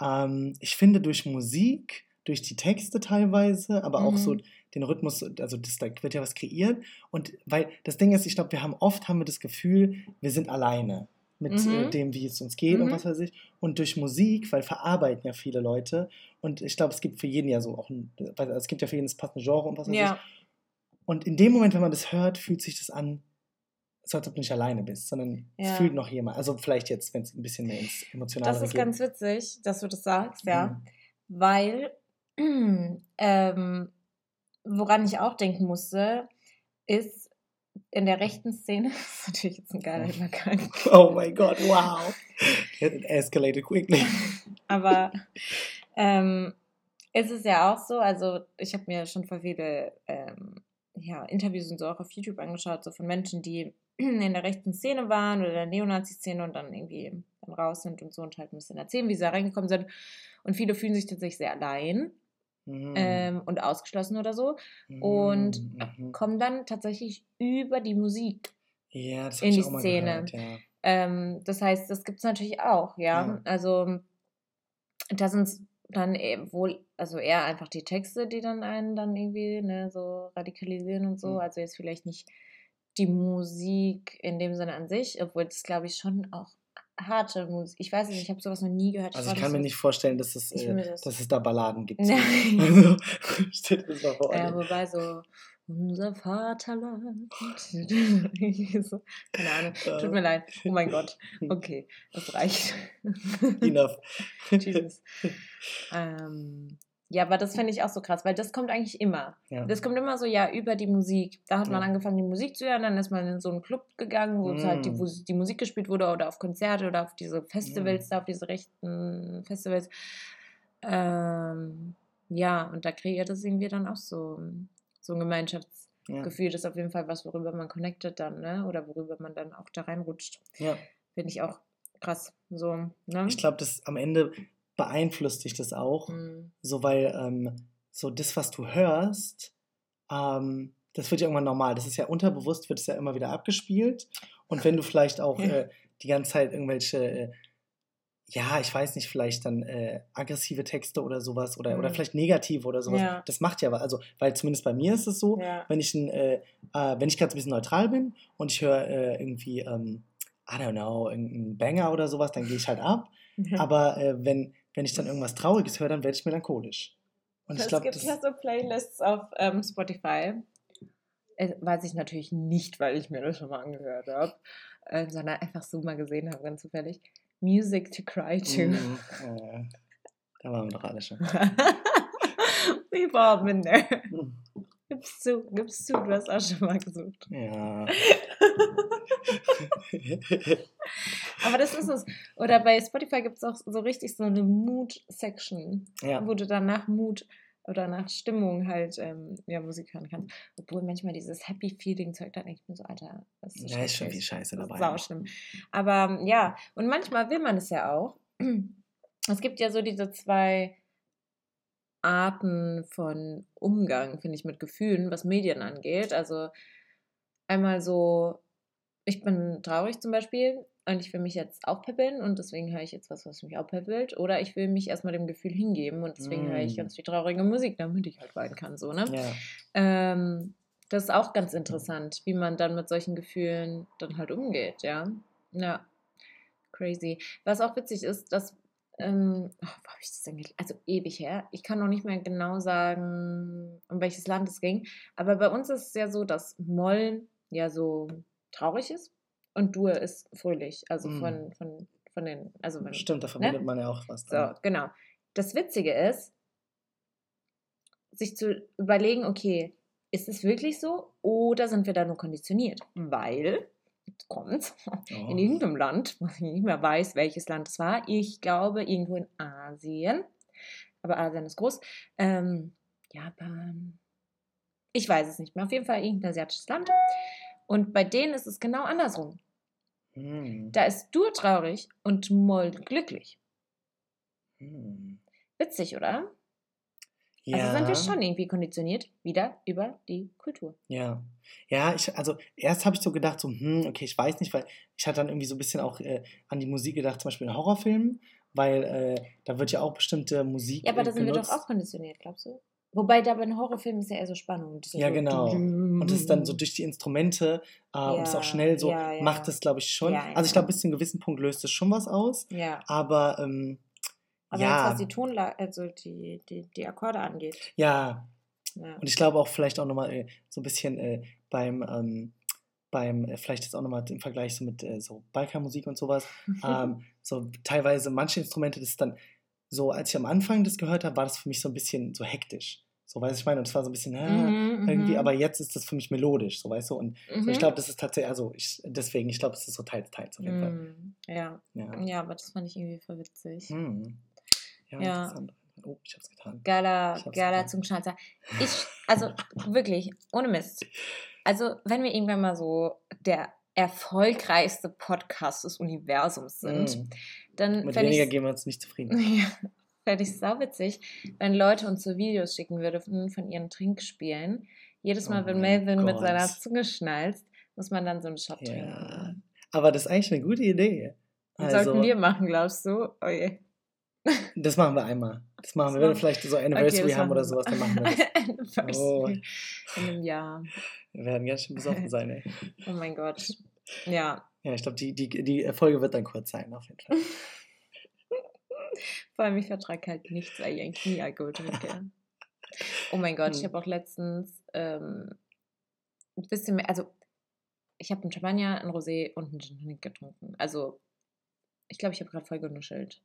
ähm, ich finde, durch Musik, durch die Texte teilweise, aber auch so Mhm. den Rhythmus, also das, da wird ja was kreiert. Und weil das Ding ist, ich glaube, wir haben oft haben wir das Gefühl, wir sind alleine mit äh, Mhm. dem, wie es uns geht und Mhm. was weiß ich. Und durch Musik, weil verarbeiten ja viele Leute. Und ich glaube, es gibt für jeden ja so auch ein, es gibt ja für jeden das passende Genre und was weiß ich. Ja. Und in dem Moment, wenn man das hört, fühlt sich das an, so als ob du nicht alleine bist, sondern es Ja. fühlt noch jemand. Also vielleicht jetzt, wenn es ein bisschen mehr ins Emotionale Das ist geht. ganz witzig, dass du das sagst, ja. Mhm. Weil, ähm, woran ich auch denken musste, ist in der rechten Szene, das ist natürlich jetzt ein geiler Übergang, Oh mein Gott, wow. It escalated quickly. aber ähm, ist es ja auch so, also ich habe mir schon vor viele ähm, ja, Interviews und so auch auf YouTube angeschaut, so von Menschen, die in der rechten Szene waren oder der Neonazi-Szene und dann irgendwie dann raus sind und so und halt ein bisschen erzählen, wie sie da reingekommen sind. Und viele fühlen sich tatsächlich sehr allein Mhm. ähm, und ausgeschlossen oder so und Mhm. kommen dann tatsächlich über die Musik. Ja, in die Szene. gehört, ja. Ähm, das heißt, das gibt es natürlich auch, ja. Ja. Also da sind es dann wohl, also eher einfach die Texte, die dann einen dann irgendwie ne, so radikalisieren und so. Mhm. Also jetzt vielleicht nicht die Musik in dem Sinne an sich, obwohl das glaube ich schon auch harte Musik. Ich weiß nicht, ich habe sowas noch nie gehört. Also war ich kann mir so- nicht vorstellen, dass es, Ich äh, das- dass es da Balladen gibt. Nein. Also, dir das mal vor. Ja, wobei so unser Vaterland. so, keine Ahnung. Tut mir leid. Oh mein Gott. Okay, das reicht. Enough. Jesus. Ähm, ja, aber das finde ich auch so krass, weil das kommt eigentlich immer. Ja. Das kommt immer so, ja, über die Musik. Da hat man Ja. angefangen, die Musik zu hören, dann ist man in so einen Club gegangen, wo es halt die, Mm. wo die Musik gespielt wurde oder auf Konzerte oder auf diese Festivals, Mm. da auf diese rechten Festivals. Ähm, ja, und da kreiert es irgendwie dann auch so, so ein Gemeinschaftsgefühl Ja. Gefühlt ist auf jeden Fall was, worüber man connectet dann, ne? Oder worüber man dann auch da reinrutscht. Ja. Finde ich auch krass. So, ne? Ich glaube, das am Ende beeinflusst dich das auch. Mhm. So, weil ähm, so das, was du hörst, ähm, das wird ja irgendwann normal. Das ist ja unterbewusst, wird es ja immer wieder abgespielt. Und wenn du vielleicht auch Ja. äh, die ganze Zeit irgendwelche, äh, ja, ich weiß nicht, vielleicht dann äh, aggressive Texte oder sowas oder, oder Mhm. vielleicht negative oder sowas, Ja. das macht ja was. Also, weil zumindest bei mir ist es so, Ja. wenn ich, ein, äh, äh, wenn ich gerade ein bisschen neutral bin und ich höre äh, irgendwie, ähm, I don't know, irgendeinen Banger oder sowas, dann gehe ich halt ab. Aber wenn, wenn ich dann irgendwas Trauriges höre, dann werde ich melancholisch. Und ich es glaube, gibt das. ja so Playlists auf ähm, Spotify. Weiß ich natürlich nicht, weil ich mir das schon mal angehört habe, äh, sondern einfach so mal gesehen habe, ganz zufällig. Music to cry to. Mm, äh, da waren wir doch alle schon. We've all been there. Mm, Gibst zu, gibst zu, du hast auch schon mal gesucht. Ja. Aber das ist es. Oder bei Spotify gibt es auch so richtig so eine Mood-Section, ja. wo du dann nach Mood oder nach Stimmung halt ähm, ja, Musik hören kannst. Obwohl manchmal dieses Happy-Feeling-Zeug, da denke ich mir so, Alter, das ist, Ja, ist schon viel. Scheiße dabei. Sau schlimm. Aber ja, und manchmal will man es ja auch. Es gibt ja so diese zwei Arten von Umgang, finde ich, mit Gefühlen, was Medien angeht. Also einmal so, ich bin traurig zum Beispiel und ich will mich jetzt aufpäppeln und deswegen höre ich jetzt was, was mich aufpäppelt. Oder ich will mich erstmal dem Gefühl hingeben und deswegen höre ich Mm. ganz viel traurige Musik, damit ich halt weinen kann. So, ne? Ja. Ähm, das ist auch ganz interessant, wie man dann mit solchen Gefühlen dann halt umgeht, ja. Ja, crazy. Was auch witzig ist, dass, ähm, oh, wo habe ich das denn, also ewig her, ich kann noch nicht mehr genau sagen, um welches Land es ging, aber bei uns ist es ja so, dass Moll ja so traurig ist und Dur ist fröhlich, also Mm. von, von, von den, also wenn, Stimmt, da verbindet man ja auch was. Ne? so, genau. Das Witzige ist, sich zu überlegen, okay, ist es wirklich so oder sind wir da nur konditioniert? Weil, jetzt kommt's, in Oh. irgendeinem Land, wo ich nicht mehr weiß, welches Land es war, ich glaube irgendwo in Asien, aber Asien ist groß, ähm, Japan, ich weiß es nicht mehr, auf jeden Fall irgendein asiatisches Land. Und bei denen ist es genau andersrum. Hm. Da ist Dur traurig und Moll glücklich. Hm. Witzig, oder? Ja. Also sind wir schon irgendwie konditioniert, wieder über die Kultur. Ja, ja, ich, also erst habe ich so gedacht, so, hm, okay, ich weiß nicht, weil ich hatte dann irgendwie so ein bisschen auch äh, an die Musik gedacht, zum Beispiel in Horrorfilmen, weil äh, da wird ja auch bestimmte Musik Ja, aber da äh, sind wir doch genutzt. auch konditioniert, glaubst du? Wobei da bei den Horrorfilmen ist ja eher so Spannung. Das ist Ja, so genau. Und das ist dann so durch die Instrumente äh, und ist auch Ja, schnell so, ja, ja. macht es, glaube ich, schon. Ja, Also ich ja. glaube, bis zu einem gewissen Punkt löst es schon was aus, Ja, aber ähm, aber ja, jetzt was die Tonlage, also die, die, die Akkorde angeht. ja, Ja. Und ich glaube auch vielleicht auch nochmal äh, so ein bisschen äh, beim, ähm, beim äh, vielleicht jetzt auch nochmal im Vergleich so mit äh, so Bikermusik und sowas, ähm, so teilweise manche Instrumente, das ist dann so, als ich am Anfang das gehört habe, war das für mich so ein bisschen so hektisch. So, weißt du, ich meine, und es war so ein bisschen, äh, Mhm, irgendwie, mhm. aber jetzt ist das für mich melodisch, so weißt du. Und so, Mhm. ich glaube, das ist tatsächlich, also ich, deswegen, ich glaube, es ist so teils, teils auf jeden Fall. Mhm. Ja. Ja. ja, aber das fand ich irgendwie voll witzig. Hm. Ja, Ja. interessant. Oh, ich hab's getan. Geiler, geiler. Zungenschnalzer. Ich, also wirklich, ohne Mist. Also, wenn wir irgendwann mal so der erfolgreichste Podcast des Universums sind, Hm. dann Mit weniger gehen wir uns nicht zufrieden. Ja, fände ich sauwitzig, wenn Leute uns so Videos schicken würden von ihren Trinkspielen. Jedes Mal, Oh wenn Melvin mit seiner Gott. Zunge schnalzt, muss man dann so einen Shot Ja. trinken. Aber das ist eigentlich eine gute Idee. Das Also, sollten wir machen, glaubst du? Oh je. das machen wir einmal. Das machen wir, wenn wir vielleicht so Okay, Anniversary das haben oder sowas, dann machen wir das. Anniversary In einem Jahr. Wir werden ganz schön besoffen sein, ey. Oh mein Gott. Ja, Ja, ich glaube, die, die, die Folge wird dann kurz sein, auf jeden Fall. Vor allem ich vertrage halt nichts, weil ich eigentlich nie Alkohol trinke. Oh mein Gott, ich Hm. habe auch letztens ähm, ein bisschen mehr, also ich habe einen Champagner, einen Rosé und einen Gin Tonic getrunken. Also ich glaube, ich habe gerade voll genuschelt.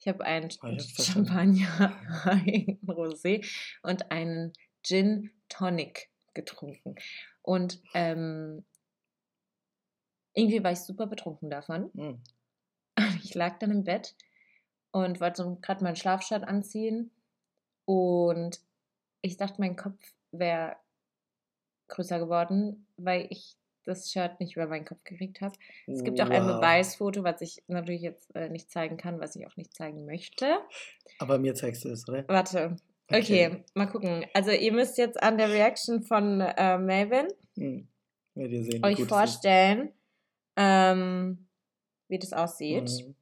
Ich habe einen ich verstanden. Champagner, einen Rosé und einen Gin Tonic getrunken. Und ähm, irgendwie war ich super betrunken davon. Hm. Ich lag dann im Bett und wollte so gerade meinen Schlafshirt anziehen. Und ich dachte, mein Kopf wäre größer geworden, weil ich das Shirt nicht über meinen Kopf gekriegt habe. Es gibt auch ein Wow. Beweisfoto, was ich natürlich jetzt äh, nicht zeigen kann, was ich auch nicht zeigen möchte. Aber mir zeigst du es, oder? Warte. Okay, mal gucken. Also ihr müsst jetzt an der Reaction von äh, Melvin Hm. Ihr sehen, euch vorstellen, ähm, wie das aussieht. Mhm.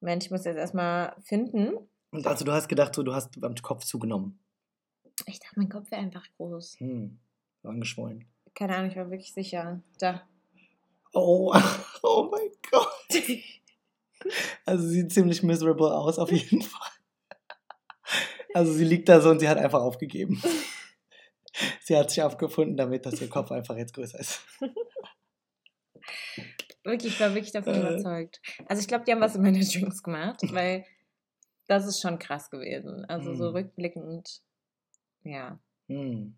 Moment, ich muss jetzt erstmal finden. Und also du hast gedacht, so, du hast am Kopf zugenommen. Ich dachte, mein Kopf wäre einfach groß. Hm. Angeschwollen. Keine Ahnung, ich war wirklich sicher. Da. Oh, oh mein Gott. Also sie sieht ziemlich miserable aus, auf jeden Fall. Also sie liegt da so und sie hat einfach aufgegeben. Sie hat sich aufgefunden damit, dass ihr Kopf einfach jetzt größer ist. Wirklich, ich war wirklich davon Äh. überzeugt. Also ich glaube, die haben was in meine Drinks gemacht, weil das ist schon krass gewesen. Also so Mm. rückblickend, ja. Hm.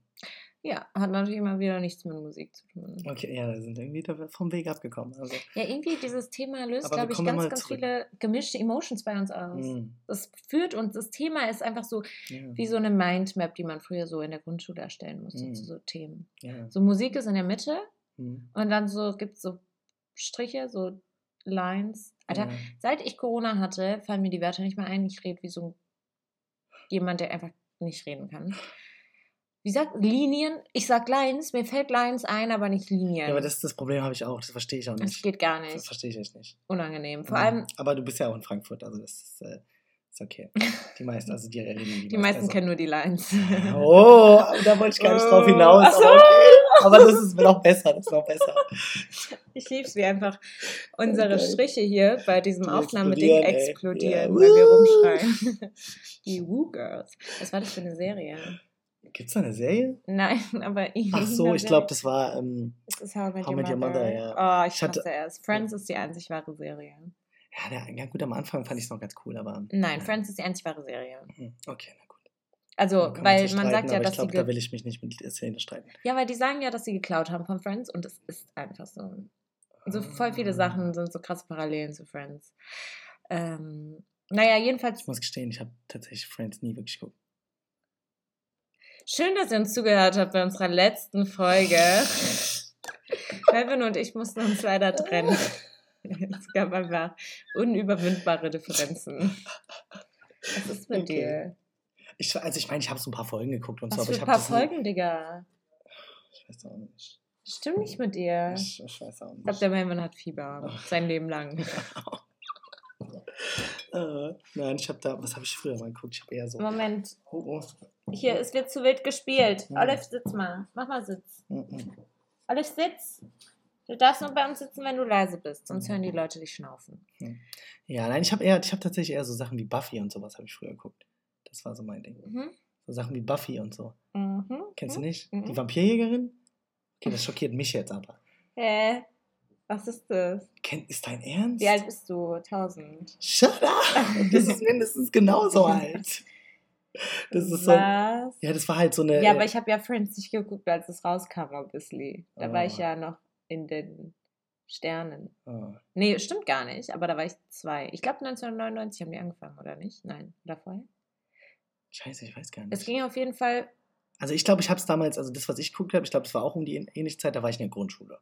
Ja, hat natürlich immer wieder nichts mit Musik zu tun. Okay, ja, da sind irgendwie vom Weg abgekommen. Also, Ja, irgendwie dieses Thema löst, glaube ich, ganz, ganz zurück. viele gemischte Emotions bei uns aus. hm. Das führt uns, das Thema ist einfach so ja, wie so eine Mindmap, die man früher so in der Grundschule erstellen musste Mm. zu so Themen. ja. So Musik ist in der Mitte Hm. und dann so gibt es so Striche, so Lines. Alter, Ja. seit ich Corona hatte, fallen mir die Wörter nicht mehr ein. Ich rede wie so ein, jemand, der einfach nicht reden kann. Wie sagt Linien? Ich sag Lines, mir fällt Lines ein, aber nicht Linien. ja, aber das, das Problem habe ich auch. Das verstehe ich auch das nicht. geht gar Das nicht. verstehe ich echt nicht. Unangenehm. Vor Hm. allem, Aber du bist ja auch in Frankfurt, also das ist, äh, ist okay. Die meisten, also die reden die, die meisten besser. kennen nur die Lines. Oh, da wollte ich gar nicht drauf Oh. hinaus. Ach so. Okay. aber das ist noch besser, das ist noch besser. Ich liebe es, wie einfach unsere Okay. Striche hier bei diesem Die Aufnahmeding explodieren, explodieren, Ja. weil wir rumschreien. Die Woo Girls. Was war das für eine Serie? Gibt's da eine Serie? Nein, aber Ach so, ich glaube, das war. Ähm, Das ist How I Met How Your Met Your Mother. Mother, ja. Oh, ich, Ich hasse es. Friends ist die einzig wahre Serie. ja, der, ja, gut, am Anfang fand ich es noch ganz cool, aber. Nein, Friends ist die einzig wahre Serie. Hm, Okay, na. Also, kann weil man sagt ja, dass ich glaube, sie. da will ich mich nicht mit Szene streiten. Ja, weil die sagen ja, dass sie geklaut haben von Friends und es ist einfach so. So voll viele Ah. Sachen sind so krasse Parallelen zu Friends. Ähm, naja, jedenfalls Ich muss gestehen, ich habe tatsächlich Friends nie wirklich geguckt. Schön, dass ihr uns zugehört habt bei unserer letzten Folge. Melvin und ich mussten uns leider trennen. Es gab einfach unüberwindbare Differenzen. Was ist mit Okay. dir? Ich, also, ich meine, ich habe so ein paar Folgen geguckt und so, Was aber für ich ein paar nie- Folgen, Digga. Ich weiß auch nicht. Stimmt nicht mit dir. Ich, ich weiß auch Ich nicht. glaube, der Melvin hat Fieber. Sein Leben lang. äh, nein, ich habe da. Was habe ich früher mal geguckt? Ich habe eher so. Moment. Oh, oh. Hier, es wird zu wild gespielt. Hm. Olive, sitz mal. Mach mal Sitz. Mm. Olive, sitz. Du darfst nur bei uns sitzen, wenn du leise bist. Sonst hören die Leute dich schnaufen. Ja, nein, ich habe eher, ich habe tatsächlich eher so Sachen wie Buffy und sowas habe ich früher geguckt. Das war so mein Ding. Mhm. So Sachen wie Buffy und so. Mhm. Kennst du nicht? Mhm. Die Vampirjägerin? Okay, das schockiert mich jetzt aber. Hä? Was ist das? Kennt, ist dein Ernst? Wie alt bist du? 1000. Shut up! Das ist mindestens genauso alt. Das ist so. Was? Ja, das war halt so eine. Ja, aber ich habe ja Friends nicht geguckt, als es rauskam, obviously. Da war ich Oh. ja noch in den Sternen. Oh. Nee, stimmt gar nicht, aber da war ich zwei. Ich glaube 1999 haben die angefangen, oder nicht? Nein, oder vorher? Scheiße, ich weiß gar Es nicht. ging auf jeden Fall. Also ich glaube, ich habe es damals, also das, was ich geguckt habe, ich glaube, es war auch um die ähnliche Zeit, da war ich in der Grundschule.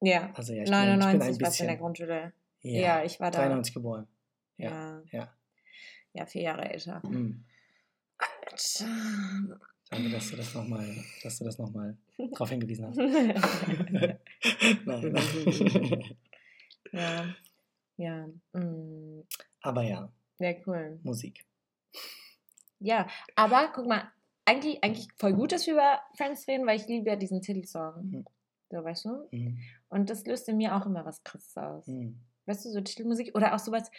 Ja, Also ja, ich bin, ein- ich bin 99 ein warst du in der Grundschule. ja, Ja, ich war da. 93 geboren. Ja, Ja, ja. ja vier Jahre älter. Hm. Danke, dass du das nochmal, dass du das nochmal drauf hingewiesen hast. Nein. ja, ja. mm, Aber ja, Ja, cool. Musik. Ja, aber guck mal, eigentlich, eigentlich voll gut, dass wir über Friends reden, weil ich liebe ja diesen Titelsong. Mhm. So, weißt du? Mhm. Und das löst in mir auch immer was krasses aus. Mhm. Weißt du, so Titelmusik oder auch sowas,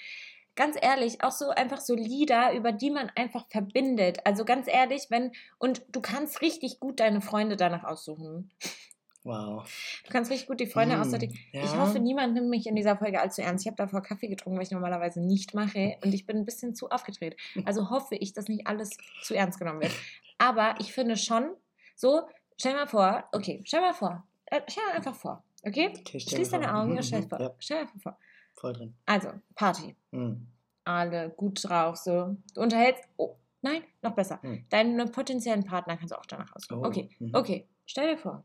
ganz ehrlich, auch so einfach so Lieder, über die man einfach verbindet. Also ganz ehrlich, wenn, und du kannst richtig gut deine Freunde danach aussuchen. Wow. Du kannst richtig gut die Freunde Mhm. aussortieren. Ja. Ich hoffe, niemand nimmt mich in dieser Folge allzu ernst. Ich habe davor Kaffee getrunken, was ich normalerweise nicht mache. Und ich bin ein bisschen zu aufgedreht. Also hoffe ich, dass nicht alles zu ernst genommen wird. Aber ich finde schon, so, stell mal vor, okay, stell mal vor. Äh, stell mal einfach vor, okay? Okay, Schließ deine. Augen Mhm, und stell mhm, vor. ja. Stell einfach vor. Voll drin. Also, Party. Mhm. Alle gut drauf, so. Du unterhältst. Oh, nein, noch besser. Hm. Deinen potenziellen Partner kannst du auch danach aussuchen. Oh, Okay, mhm. okay. Stell dir vor.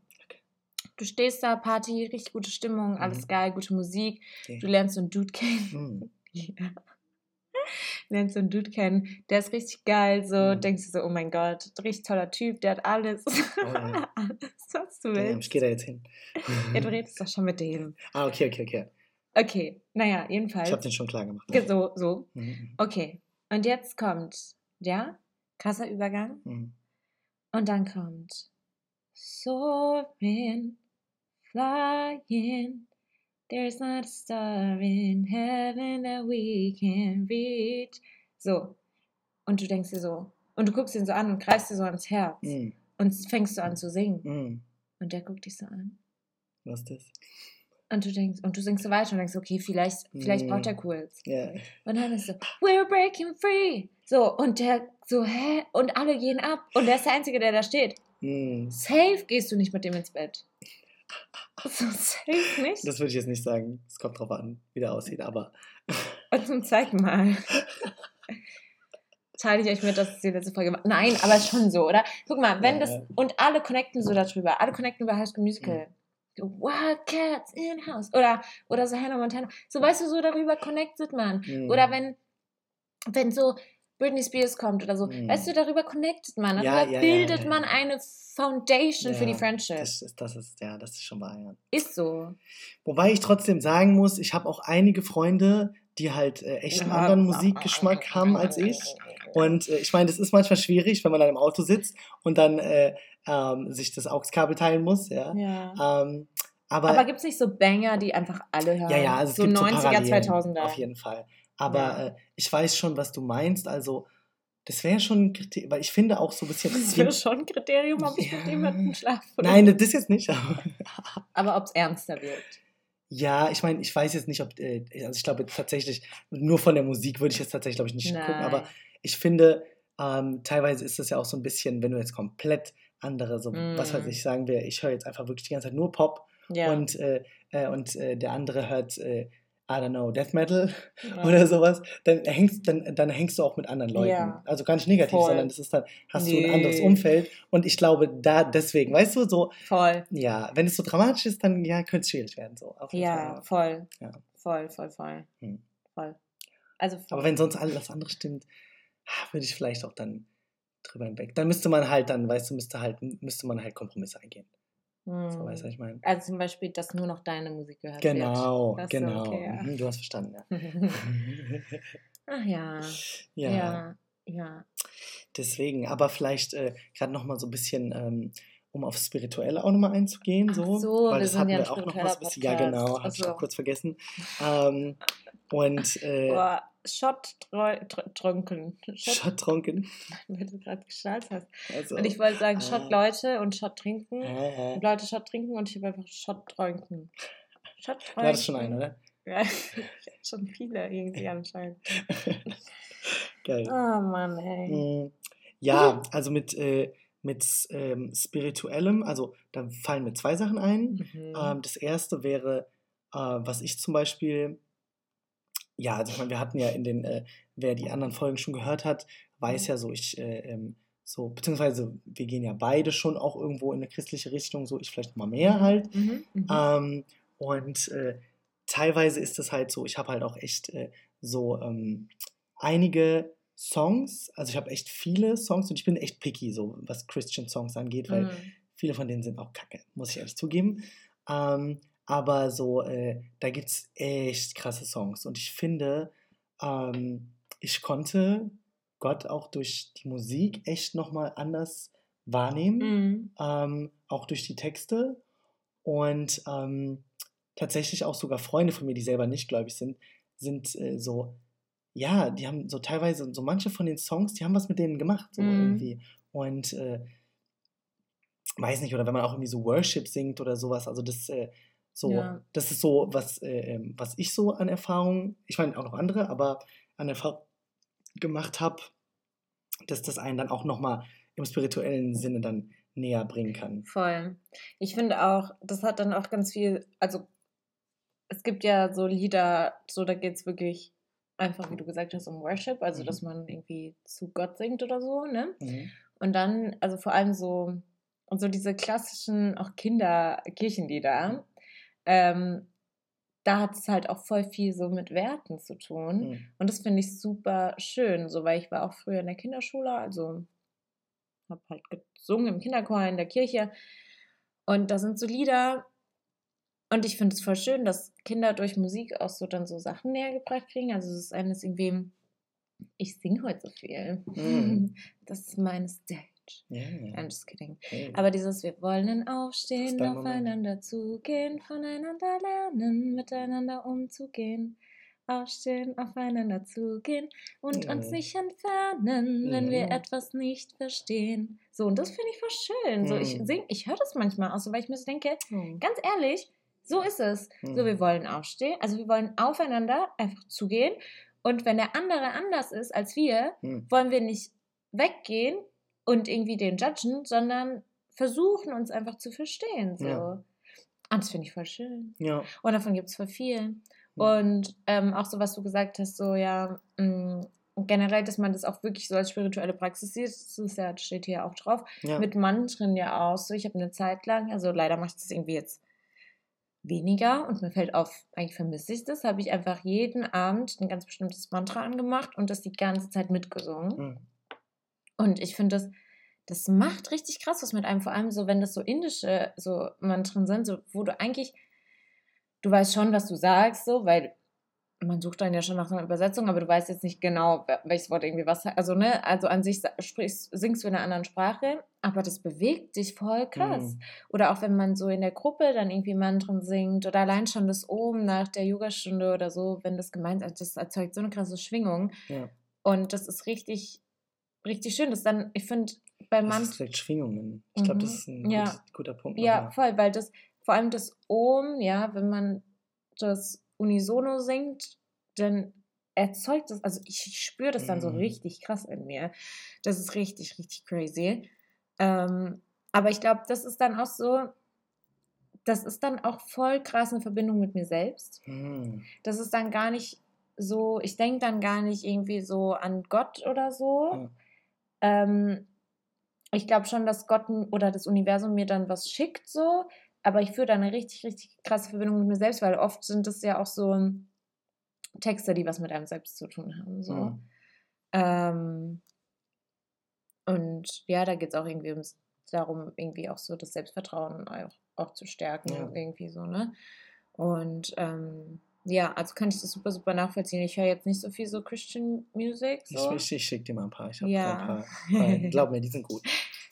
Du stehst da, Party, richtig gute Stimmung, alles Mhm. geil, gute Musik. Okay. Du lernst so einen Dude kennen. Hm. Ja. Lernst so einen Dude kennen, der ist richtig geil, so Mhm. denkst du so, oh mein Gott, richtig toller Typ, der hat alles. ja. alles, was du Damn, ich willst. gehe da jetzt hin. Ja, du redest doch schon mit dem. ah, okay, okay, okay. Okay, naja, Ich jedenfalls. habe den schon klar gemacht. Ge- So, so. Mhm. Okay. Und jetzt kommt, ja, krasser Übergang. Mhm. Und dann kommt Soaring, flying. There's not a star in heaven that we can reach. So. Und du denkst dir so. Und du guckst ihn so an und greifst dir so ans Herz. Mhm. Und fängst so an zu singen. Mhm. Und der guckt dich so an. Was ist das? Und du denkst, und du singst so weiter und denkst, okay, vielleicht, vielleicht braucht er Mm. Quills. Ja. Und dann ist so, we're breaking free. So, und der so, hä? Und alle gehen ab. Und der ist der Einzige, der da steht. Mhm. Safe gehst du nicht mit dem ins Bett. So, safe nicht. Das würde ich jetzt nicht sagen. Es kommt drauf an, wie der aussieht, aber. Und zum zeig mal. Teile ich euch mit, dass es die letzte Folge war. Nein, aber schon so, oder? Guck mal, wenn Ja, das. Und alle connecten so darüber. Alle connecten über High School Musical. So, Wildcats in House. Oder, oder so Hannah Montana. So, weißt du, so darüber connectet man. Mhm. Oder wenn, wenn so Britney Spears kommt oder so. Mhm. Weißt du, darüber connectet man. Darüber Ja, ja, bildet ja, man eine Foundation für die Friendship. Das ist, das ist, ja, das ist schon wahr, ist so. Wobei ich trotzdem sagen muss, ich habe auch einige Freunde, die halt äh, echt einen anderen Musikgeschmack haben als ich. Und äh, ich meine, das ist manchmal schwierig, wenn man dann im Auto sitzt und dann äh, ähm, sich das AUX-Kabel teilen muss, ja. Ähm, aber, Aber gibt es nicht so Banger, die einfach alle hören? ja, ja, also es so gibt so 90er, Parallelen, 2000er. Auf jeden Fall. Aber Ja. äh, ich weiß schon, was du meinst. Also, das wäre schon ein Kriterium, weil ich finde auch so ein bisschen. Das wäre schon ein Kriterium, ob ich mit Ja. jemandem schlafe. Nein, das jetzt nicht. Aber Aber ob es ernster wird. Ja, ich meine, ich weiß jetzt nicht, ob, äh, also ich glaube tatsächlich, nur von der Musik würde ich jetzt tatsächlich, glaube ich, nicht gucken, aber Nein. ich finde, ähm, teilweise ist das ja auch so ein bisschen, wenn du jetzt komplett andere, so, was weiß Mm. ich, sagen wir, ich höre jetzt einfach wirklich die ganze Zeit nur Pop Ja. und, äh, äh, und äh, der andere hört, äh, I don't know, Death Metal ja. oder sowas, dann hängst, dann, dann hängst du auch mit anderen Leuten. Ja. Also gar nicht negativ, Voll. sondern das ist dann, hast du ein anderes Nee. Umfeld und ich glaube, da deswegen, weißt du, so, Voll. ja, wenn es so dramatisch ist, dann ja, könnte es schwierig werden. So, Ja, Fall. voll. Ja. Voll, voll, voll. Hm. Voll. Also voll. Aber wenn sonst alles andere stimmt, ah, würde ich vielleicht auch dann drüber hinweg. Dann müsste man halt dann, weißt du, müsste halt, müsste man halt Kompromisse eingehen. Hm. So, weißt du, was ich meine? Also zum Beispiel, dass nur noch deine Musik gehört Genau, wird. So, genau. okay, ja. Mhm, Du hast verstanden, ja. Ach ja. ja. Ja. Ja. Deswegen, aber vielleicht äh, gerade nochmal so ein bisschen, ähm, um aufs Spirituelle auch nochmal einzugehen. So, so, weil wir das hatten ja wir auch noch was bisschen. Ja, genau, Ach hatte ich so. auch kurz vergessen. Ähm, und äh, Boah, Tr- trunken. Shot trunken. weil du gerade geschnallt hast. Also, Und ich wollte sagen Ah. Shot Leute und Shot trinken. äh, Und Leute Shot trinken und ich habe einfach Shot trunken. Shot du trunken. hattest schon einen, oder? Ja, schon viele irgendwie anscheinend. Geil. Oh Mann, ey. Mm, Ja, also mit, äh, mit ähm, spirituellem, also da fallen mir zwei Sachen ein. Mhm. Ähm, das erste wäre, äh, was ich zum Beispiel, ja, also ich meine, wir hatten ja in den, äh, wer die anderen Folgen schon gehört hat, weiß ja so, ich, äh, ähm, so, beziehungsweise wir gehen ja beide schon auch irgendwo in eine christliche Richtung, so ich vielleicht mal mehr halt. Mhm. Mhm. Ähm, und äh, teilweise ist es halt so, ich habe halt auch echt äh, so ähm, einige Songs, also ich habe echt viele Songs und ich bin echt picky, so was Christian Songs angeht, weil Mhm. viele von denen sind auch kacke, muss ich ehrlich zugeben. Ähm, aber so, äh, da gibt es echt krasse Songs und ich finde, ähm, ich konnte Gott auch durch die Musik echt nochmal anders wahrnehmen Mhm. ähm, auch durch die Texte und ähm, tatsächlich auch sogar Freunde von mir, die selber nicht gläubig sind, sind äh, so, ja, die haben so teilweise, so manche von den Songs, die haben was mit denen gemacht, so Mhm. irgendwie. Und äh, weiß nicht, oder wenn man auch irgendwie so Worship singt oder sowas, also das, äh, so, Ja. das ist so, was, äh, ähm, was ich so an Erfahrung, ich meine auch noch andere, aber an Erfahrung gemacht habe, dass das einen dann auch nochmal im spirituellen Sinne dann näher bringen kann. Voll. Ich finde auch, das hat dann auch ganz viel, also es gibt ja so Lieder, so da geht es wirklich einfach, wie du gesagt hast, um Worship, also Mhm. dass man irgendwie zu Gott singt oder so, ne? Mhm. Und dann, also vor allem so, und so diese klassischen auch Kinderkirchenlieder, ähm, da hat es halt auch voll viel so mit Werten zu tun. Mhm. Und das finde ich super schön, so weil ich war auch früher in der Kinderschule, also habe halt gesungen im Kinderchor in der Kirche. Und da sind so Lieder. Und ich finde es voll schön, dass Kinder durch Musik auch so dann so Sachen näher gebracht kriegen. Also es ist eines irgendwie, ich singe heute so viel. Mhm. Das ist meine Stage. Ja, I'm just kidding. Hey. Aber dieses, wir wollen aufstehen, dein Moment. aufeinander zugehen, voneinander lernen, miteinander umzugehen. Aufstehen, aufeinander zugehen und uns Mhm. nicht entfernen, wenn wir Mhm. etwas nicht verstehen. So, und das finde ich voll schön. So, ich Mhm. sing, ich höre das manchmal auch so, weil ich mir so denke, Mhm. ganz ehrlich, so ist es. So, wir wollen aufstehen, also wir wollen aufeinander einfach zugehen. Und wenn der andere anders ist als wir, wollen wir nicht weggehen und irgendwie den judgen, sondern versuchen uns einfach zu verstehen. So. Ja. Und das finde ich voll schön. Ja. Und davon gibt es voll viel. Mhm. Und ähm, auch so, was du gesagt hast, so ja, mh, generell, dass man das auch wirklich so als spirituelle Praxis sieht, das ist ja, steht hier auch drauf, ja. mit Mantren ja auch so. Ich habe eine Zeit lang, also leider mache ich das irgendwie jetzt weniger und mir fällt auf, eigentlich vermisse ich das, habe ich einfach jeden Abend ein ganz bestimmtes Mantra angemacht und das die ganze Zeit mitgesungen. Mhm. Und ich finde das, das macht richtig krass was mit einem, vor allem so, wenn das so indische so Mantren sind, so, wo du eigentlich, du weißt schon, was du sagst, so, weil man sucht dann ja schon nach einer Übersetzung, aber du weißt jetzt nicht genau, wel- welches Wort irgendwie was, also ne, also an sich sprichst, singst du in einer anderen Sprache, aber das bewegt dich voll krass. Mhm. Oder auch wenn man so in der Gruppe dann irgendwie Mantren singt oder allein schon das Oben nach der Yogastunde oder so, wenn das gemeint ist, das erzeugt so eine krasse Schwingung. Ja. Und das ist richtig, richtig schön. Das dann, ich finde, bei Das Mantren. ist vielleicht Schwingungen. Ich glaube, das Mhm. ist ein Ja. guter, guter Punkt. Ja, nochmal. voll, weil das, vor allem das Ohm, ja, wenn man das unisono singt, dann erzeugt das, also ich, ich spüre das dann so Mhm. richtig krass in mir. Das ist richtig, richtig crazy. Ähm, aber ich glaube, das ist dann auch so, das ist dann auch voll krass eine Verbindung mit mir selbst. Mhm. Das ist dann gar nicht so, ich denke dann gar nicht irgendwie so an Gott oder so. Ja. Ähm, ich glaube schon, dass Gott oder das Universum mir dann was schickt, so, aber ich führe da eine richtig, richtig krasse Verbindung mit mir selbst, weil oft sind es ja auch so Texte, die was mit einem selbst zu tun haben. So. Mhm. Ähm, und ja, da geht es auch irgendwie ums, darum, irgendwie auch so das Selbstvertrauen auch, auch zu stärken, Ja. irgendwie so, ne? Und ähm, ja, also kann ich das super, super nachvollziehen. Ich höre jetzt nicht so viel so Christian Music. So. Ich, ich, schicke dir mal ein paar. Ich habe Ja. ein paar. paar. Glaub mir, die sind gut.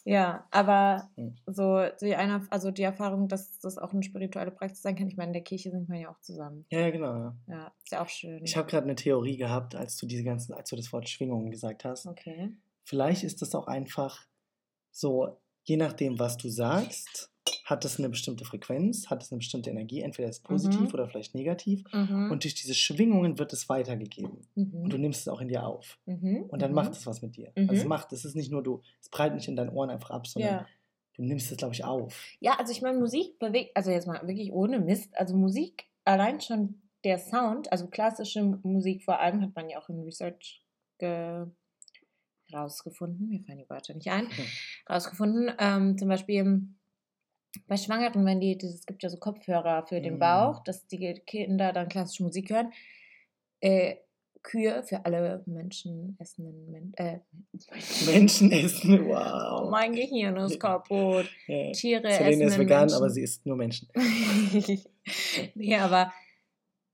Ja, aber Mhm. so die eine, also die Erfahrung, dass das auch eine spirituelle Praxis sein kann, ich meine, in der Kirche sind wir ja auch zusammen. Ja, ja, genau. Ja. Ja, ist ja auch schön. Ich habe gerade eine Theorie gehabt, als du diese ganzen, als du das Wort Schwingungen gesagt hast. okay. Vielleicht ist das auch einfach so, je nachdem, was du sagst, hat es eine bestimmte Frequenz, hat es eine bestimmte Energie, entweder ist es positiv Mhm. oder vielleicht negativ. Mhm. Und durch diese Schwingungen wird es weitergegeben. mhm. Und du nimmst es auch in dir auf. mhm. Und dann mhm. macht es was mit dir. Also es Mhm. macht, es ist nicht nur du, es prallt nicht in deinen Ohren einfach ab, sondern Ja. du nimmst es, glaube ich, auf. Ja, also ich meine, Musik bewegt, also jetzt mal wirklich ohne Mist, also Musik, allein schon der Sound, also klassische Musik vor allem, hat man ja auch im Research ge rausgefunden, mir fallen die Wörter nicht ein, rausgefunden, ähm, zum Beispiel bei Schwangeren, wenn die, es gibt ja so Kopfhörer für den Mm. Bauch, dass die Kinder dann klassische Musik hören, äh, Kühe für alle Menschen essenden Men äh, Menschen essen, Oh, wow. mein Gehirn ist kaputt. Ja. Tiere Selene ist essen vegan, Menschen. aber sie isst nur Menschen. nee, aber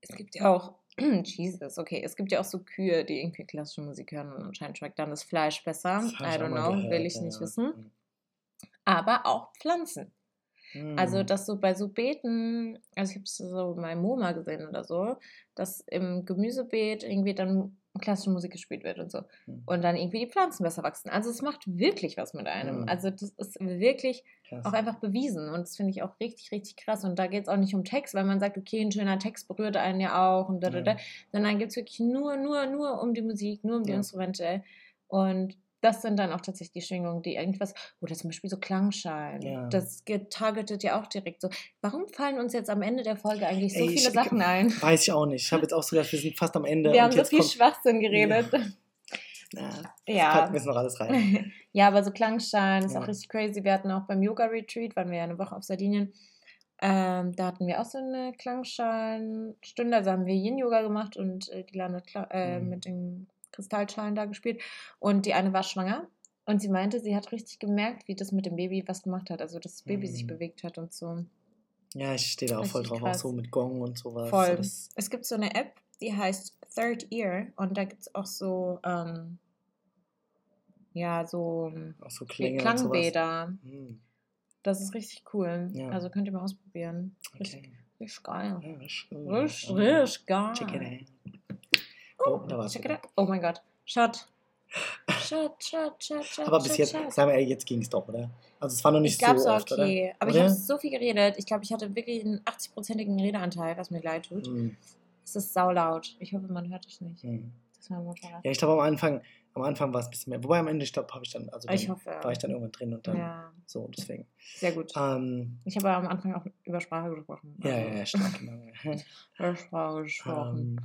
es gibt ja auch, Jesus, okay, es gibt ja auch so Kühe, die irgendwie klassische Musik hören und anscheinend schmeckt dann das Fleisch besser. Das I don't know, gehört, will ich ja. nicht wissen. Aber auch Pflanzen. Also, Mm. dass so bei so Beeten, also ich habe es so bei MoMA gesehen oder so, dass im Gemüsebeet irgendwie dann klassische Musik gespielt wird und so. Mhm. Und dann irgendwie die Pflanzen besser wachsen. Also, es macht wirklich was mit einem. Mhm. Also, das ist wirklich Krass. auch einfach bewiesen. Und das finde ich auch richtig, richtig krass. Und da geht es auch nicht um Text, weil man sagt, okay, ein schöner Text berührt einen ja auch und da, da, da. Sondern geht es wirklich nur, nur, nur um die Musik, nur um die Ja. Instrumente. Und das sind dann auch tatsächlich die Schwingungen, die irgendwas, oder zum Beispiel so Klangschalen. Ja. Das getargetet ja auch direkt so. Warum fallen uns jetzt am Ende der Folge eigentlich so Ey, viele ich- Sachen ein? Weiß ich auch nicht. Ich habe jetzt auch so gedacht, wir sind fast am Ende. Wir haben so viel kommt, Schwachsinn geredet. ja, Ja. packen wir noch alles rein. Ja, aber so Klangschalen ist Ja. auch richtig crazy. Wir hatten auch beim Yoga-Retreat, waren wir ja eine Woche auf Sardinien. Ähm, da hatten wir auch so eine Klangschalenstunde. Also haben wir Yin-Yoga gemacht und äh, die Kla- äh, Mhm. mit den Kristallschalen da gespielt. Und die eine war schwanger. Und sie meinte, sie hat richtig gemerkt, wie das mit dem Baby was gemacht hat. Also, dass das Baby sich Mhm. bewegt hat und so. Ja, ich stehe da auch voll drauf, auch krass. so mit Gong und sowas. Voll. Das, Es gibt so eine App, die heißt Third Ear. Und da gibt es auch so, ähm, ja, so auch so. Klangbäder. Hm, Das ist richtig cool. Ja. Also könnt ihr mal ausprobieren. Richtig, okay. richtig geil. Ja. Richtig, richtig geil. Oh, da war's Check wieder. it out. Oh mein Gott. Shot. Shot, shot, shot, shot. Aber bis jetzt, sagen wir ehrlich, jetzt ging es doch, oder? Also es war noch nicht Ich so oft, okay. Aber Oder? ich habe so viel geredet. Ich glaube, ich hatte wirklich einen 80-prozentigen Redeanteil, was mir leid oder? tut. Hm, Es ist saulaut. Ich hoffe, man hört es nicht. hm. Das mein Motorrad. Ja, ich glaube am Anfang, am Anfang war es ein bisschen mehr. Wobei am Ende, ich glaube, habe ich dann, also dann ich hoffe. war ich dann irgendwann drin und dann ja, so, deswegen. sehr gut. Ähm, Ich habe am Anfang auch über Sprache gesprochen. ja, Also, ja, ja, stark. genau. Über Sprache gesprochen. ähm,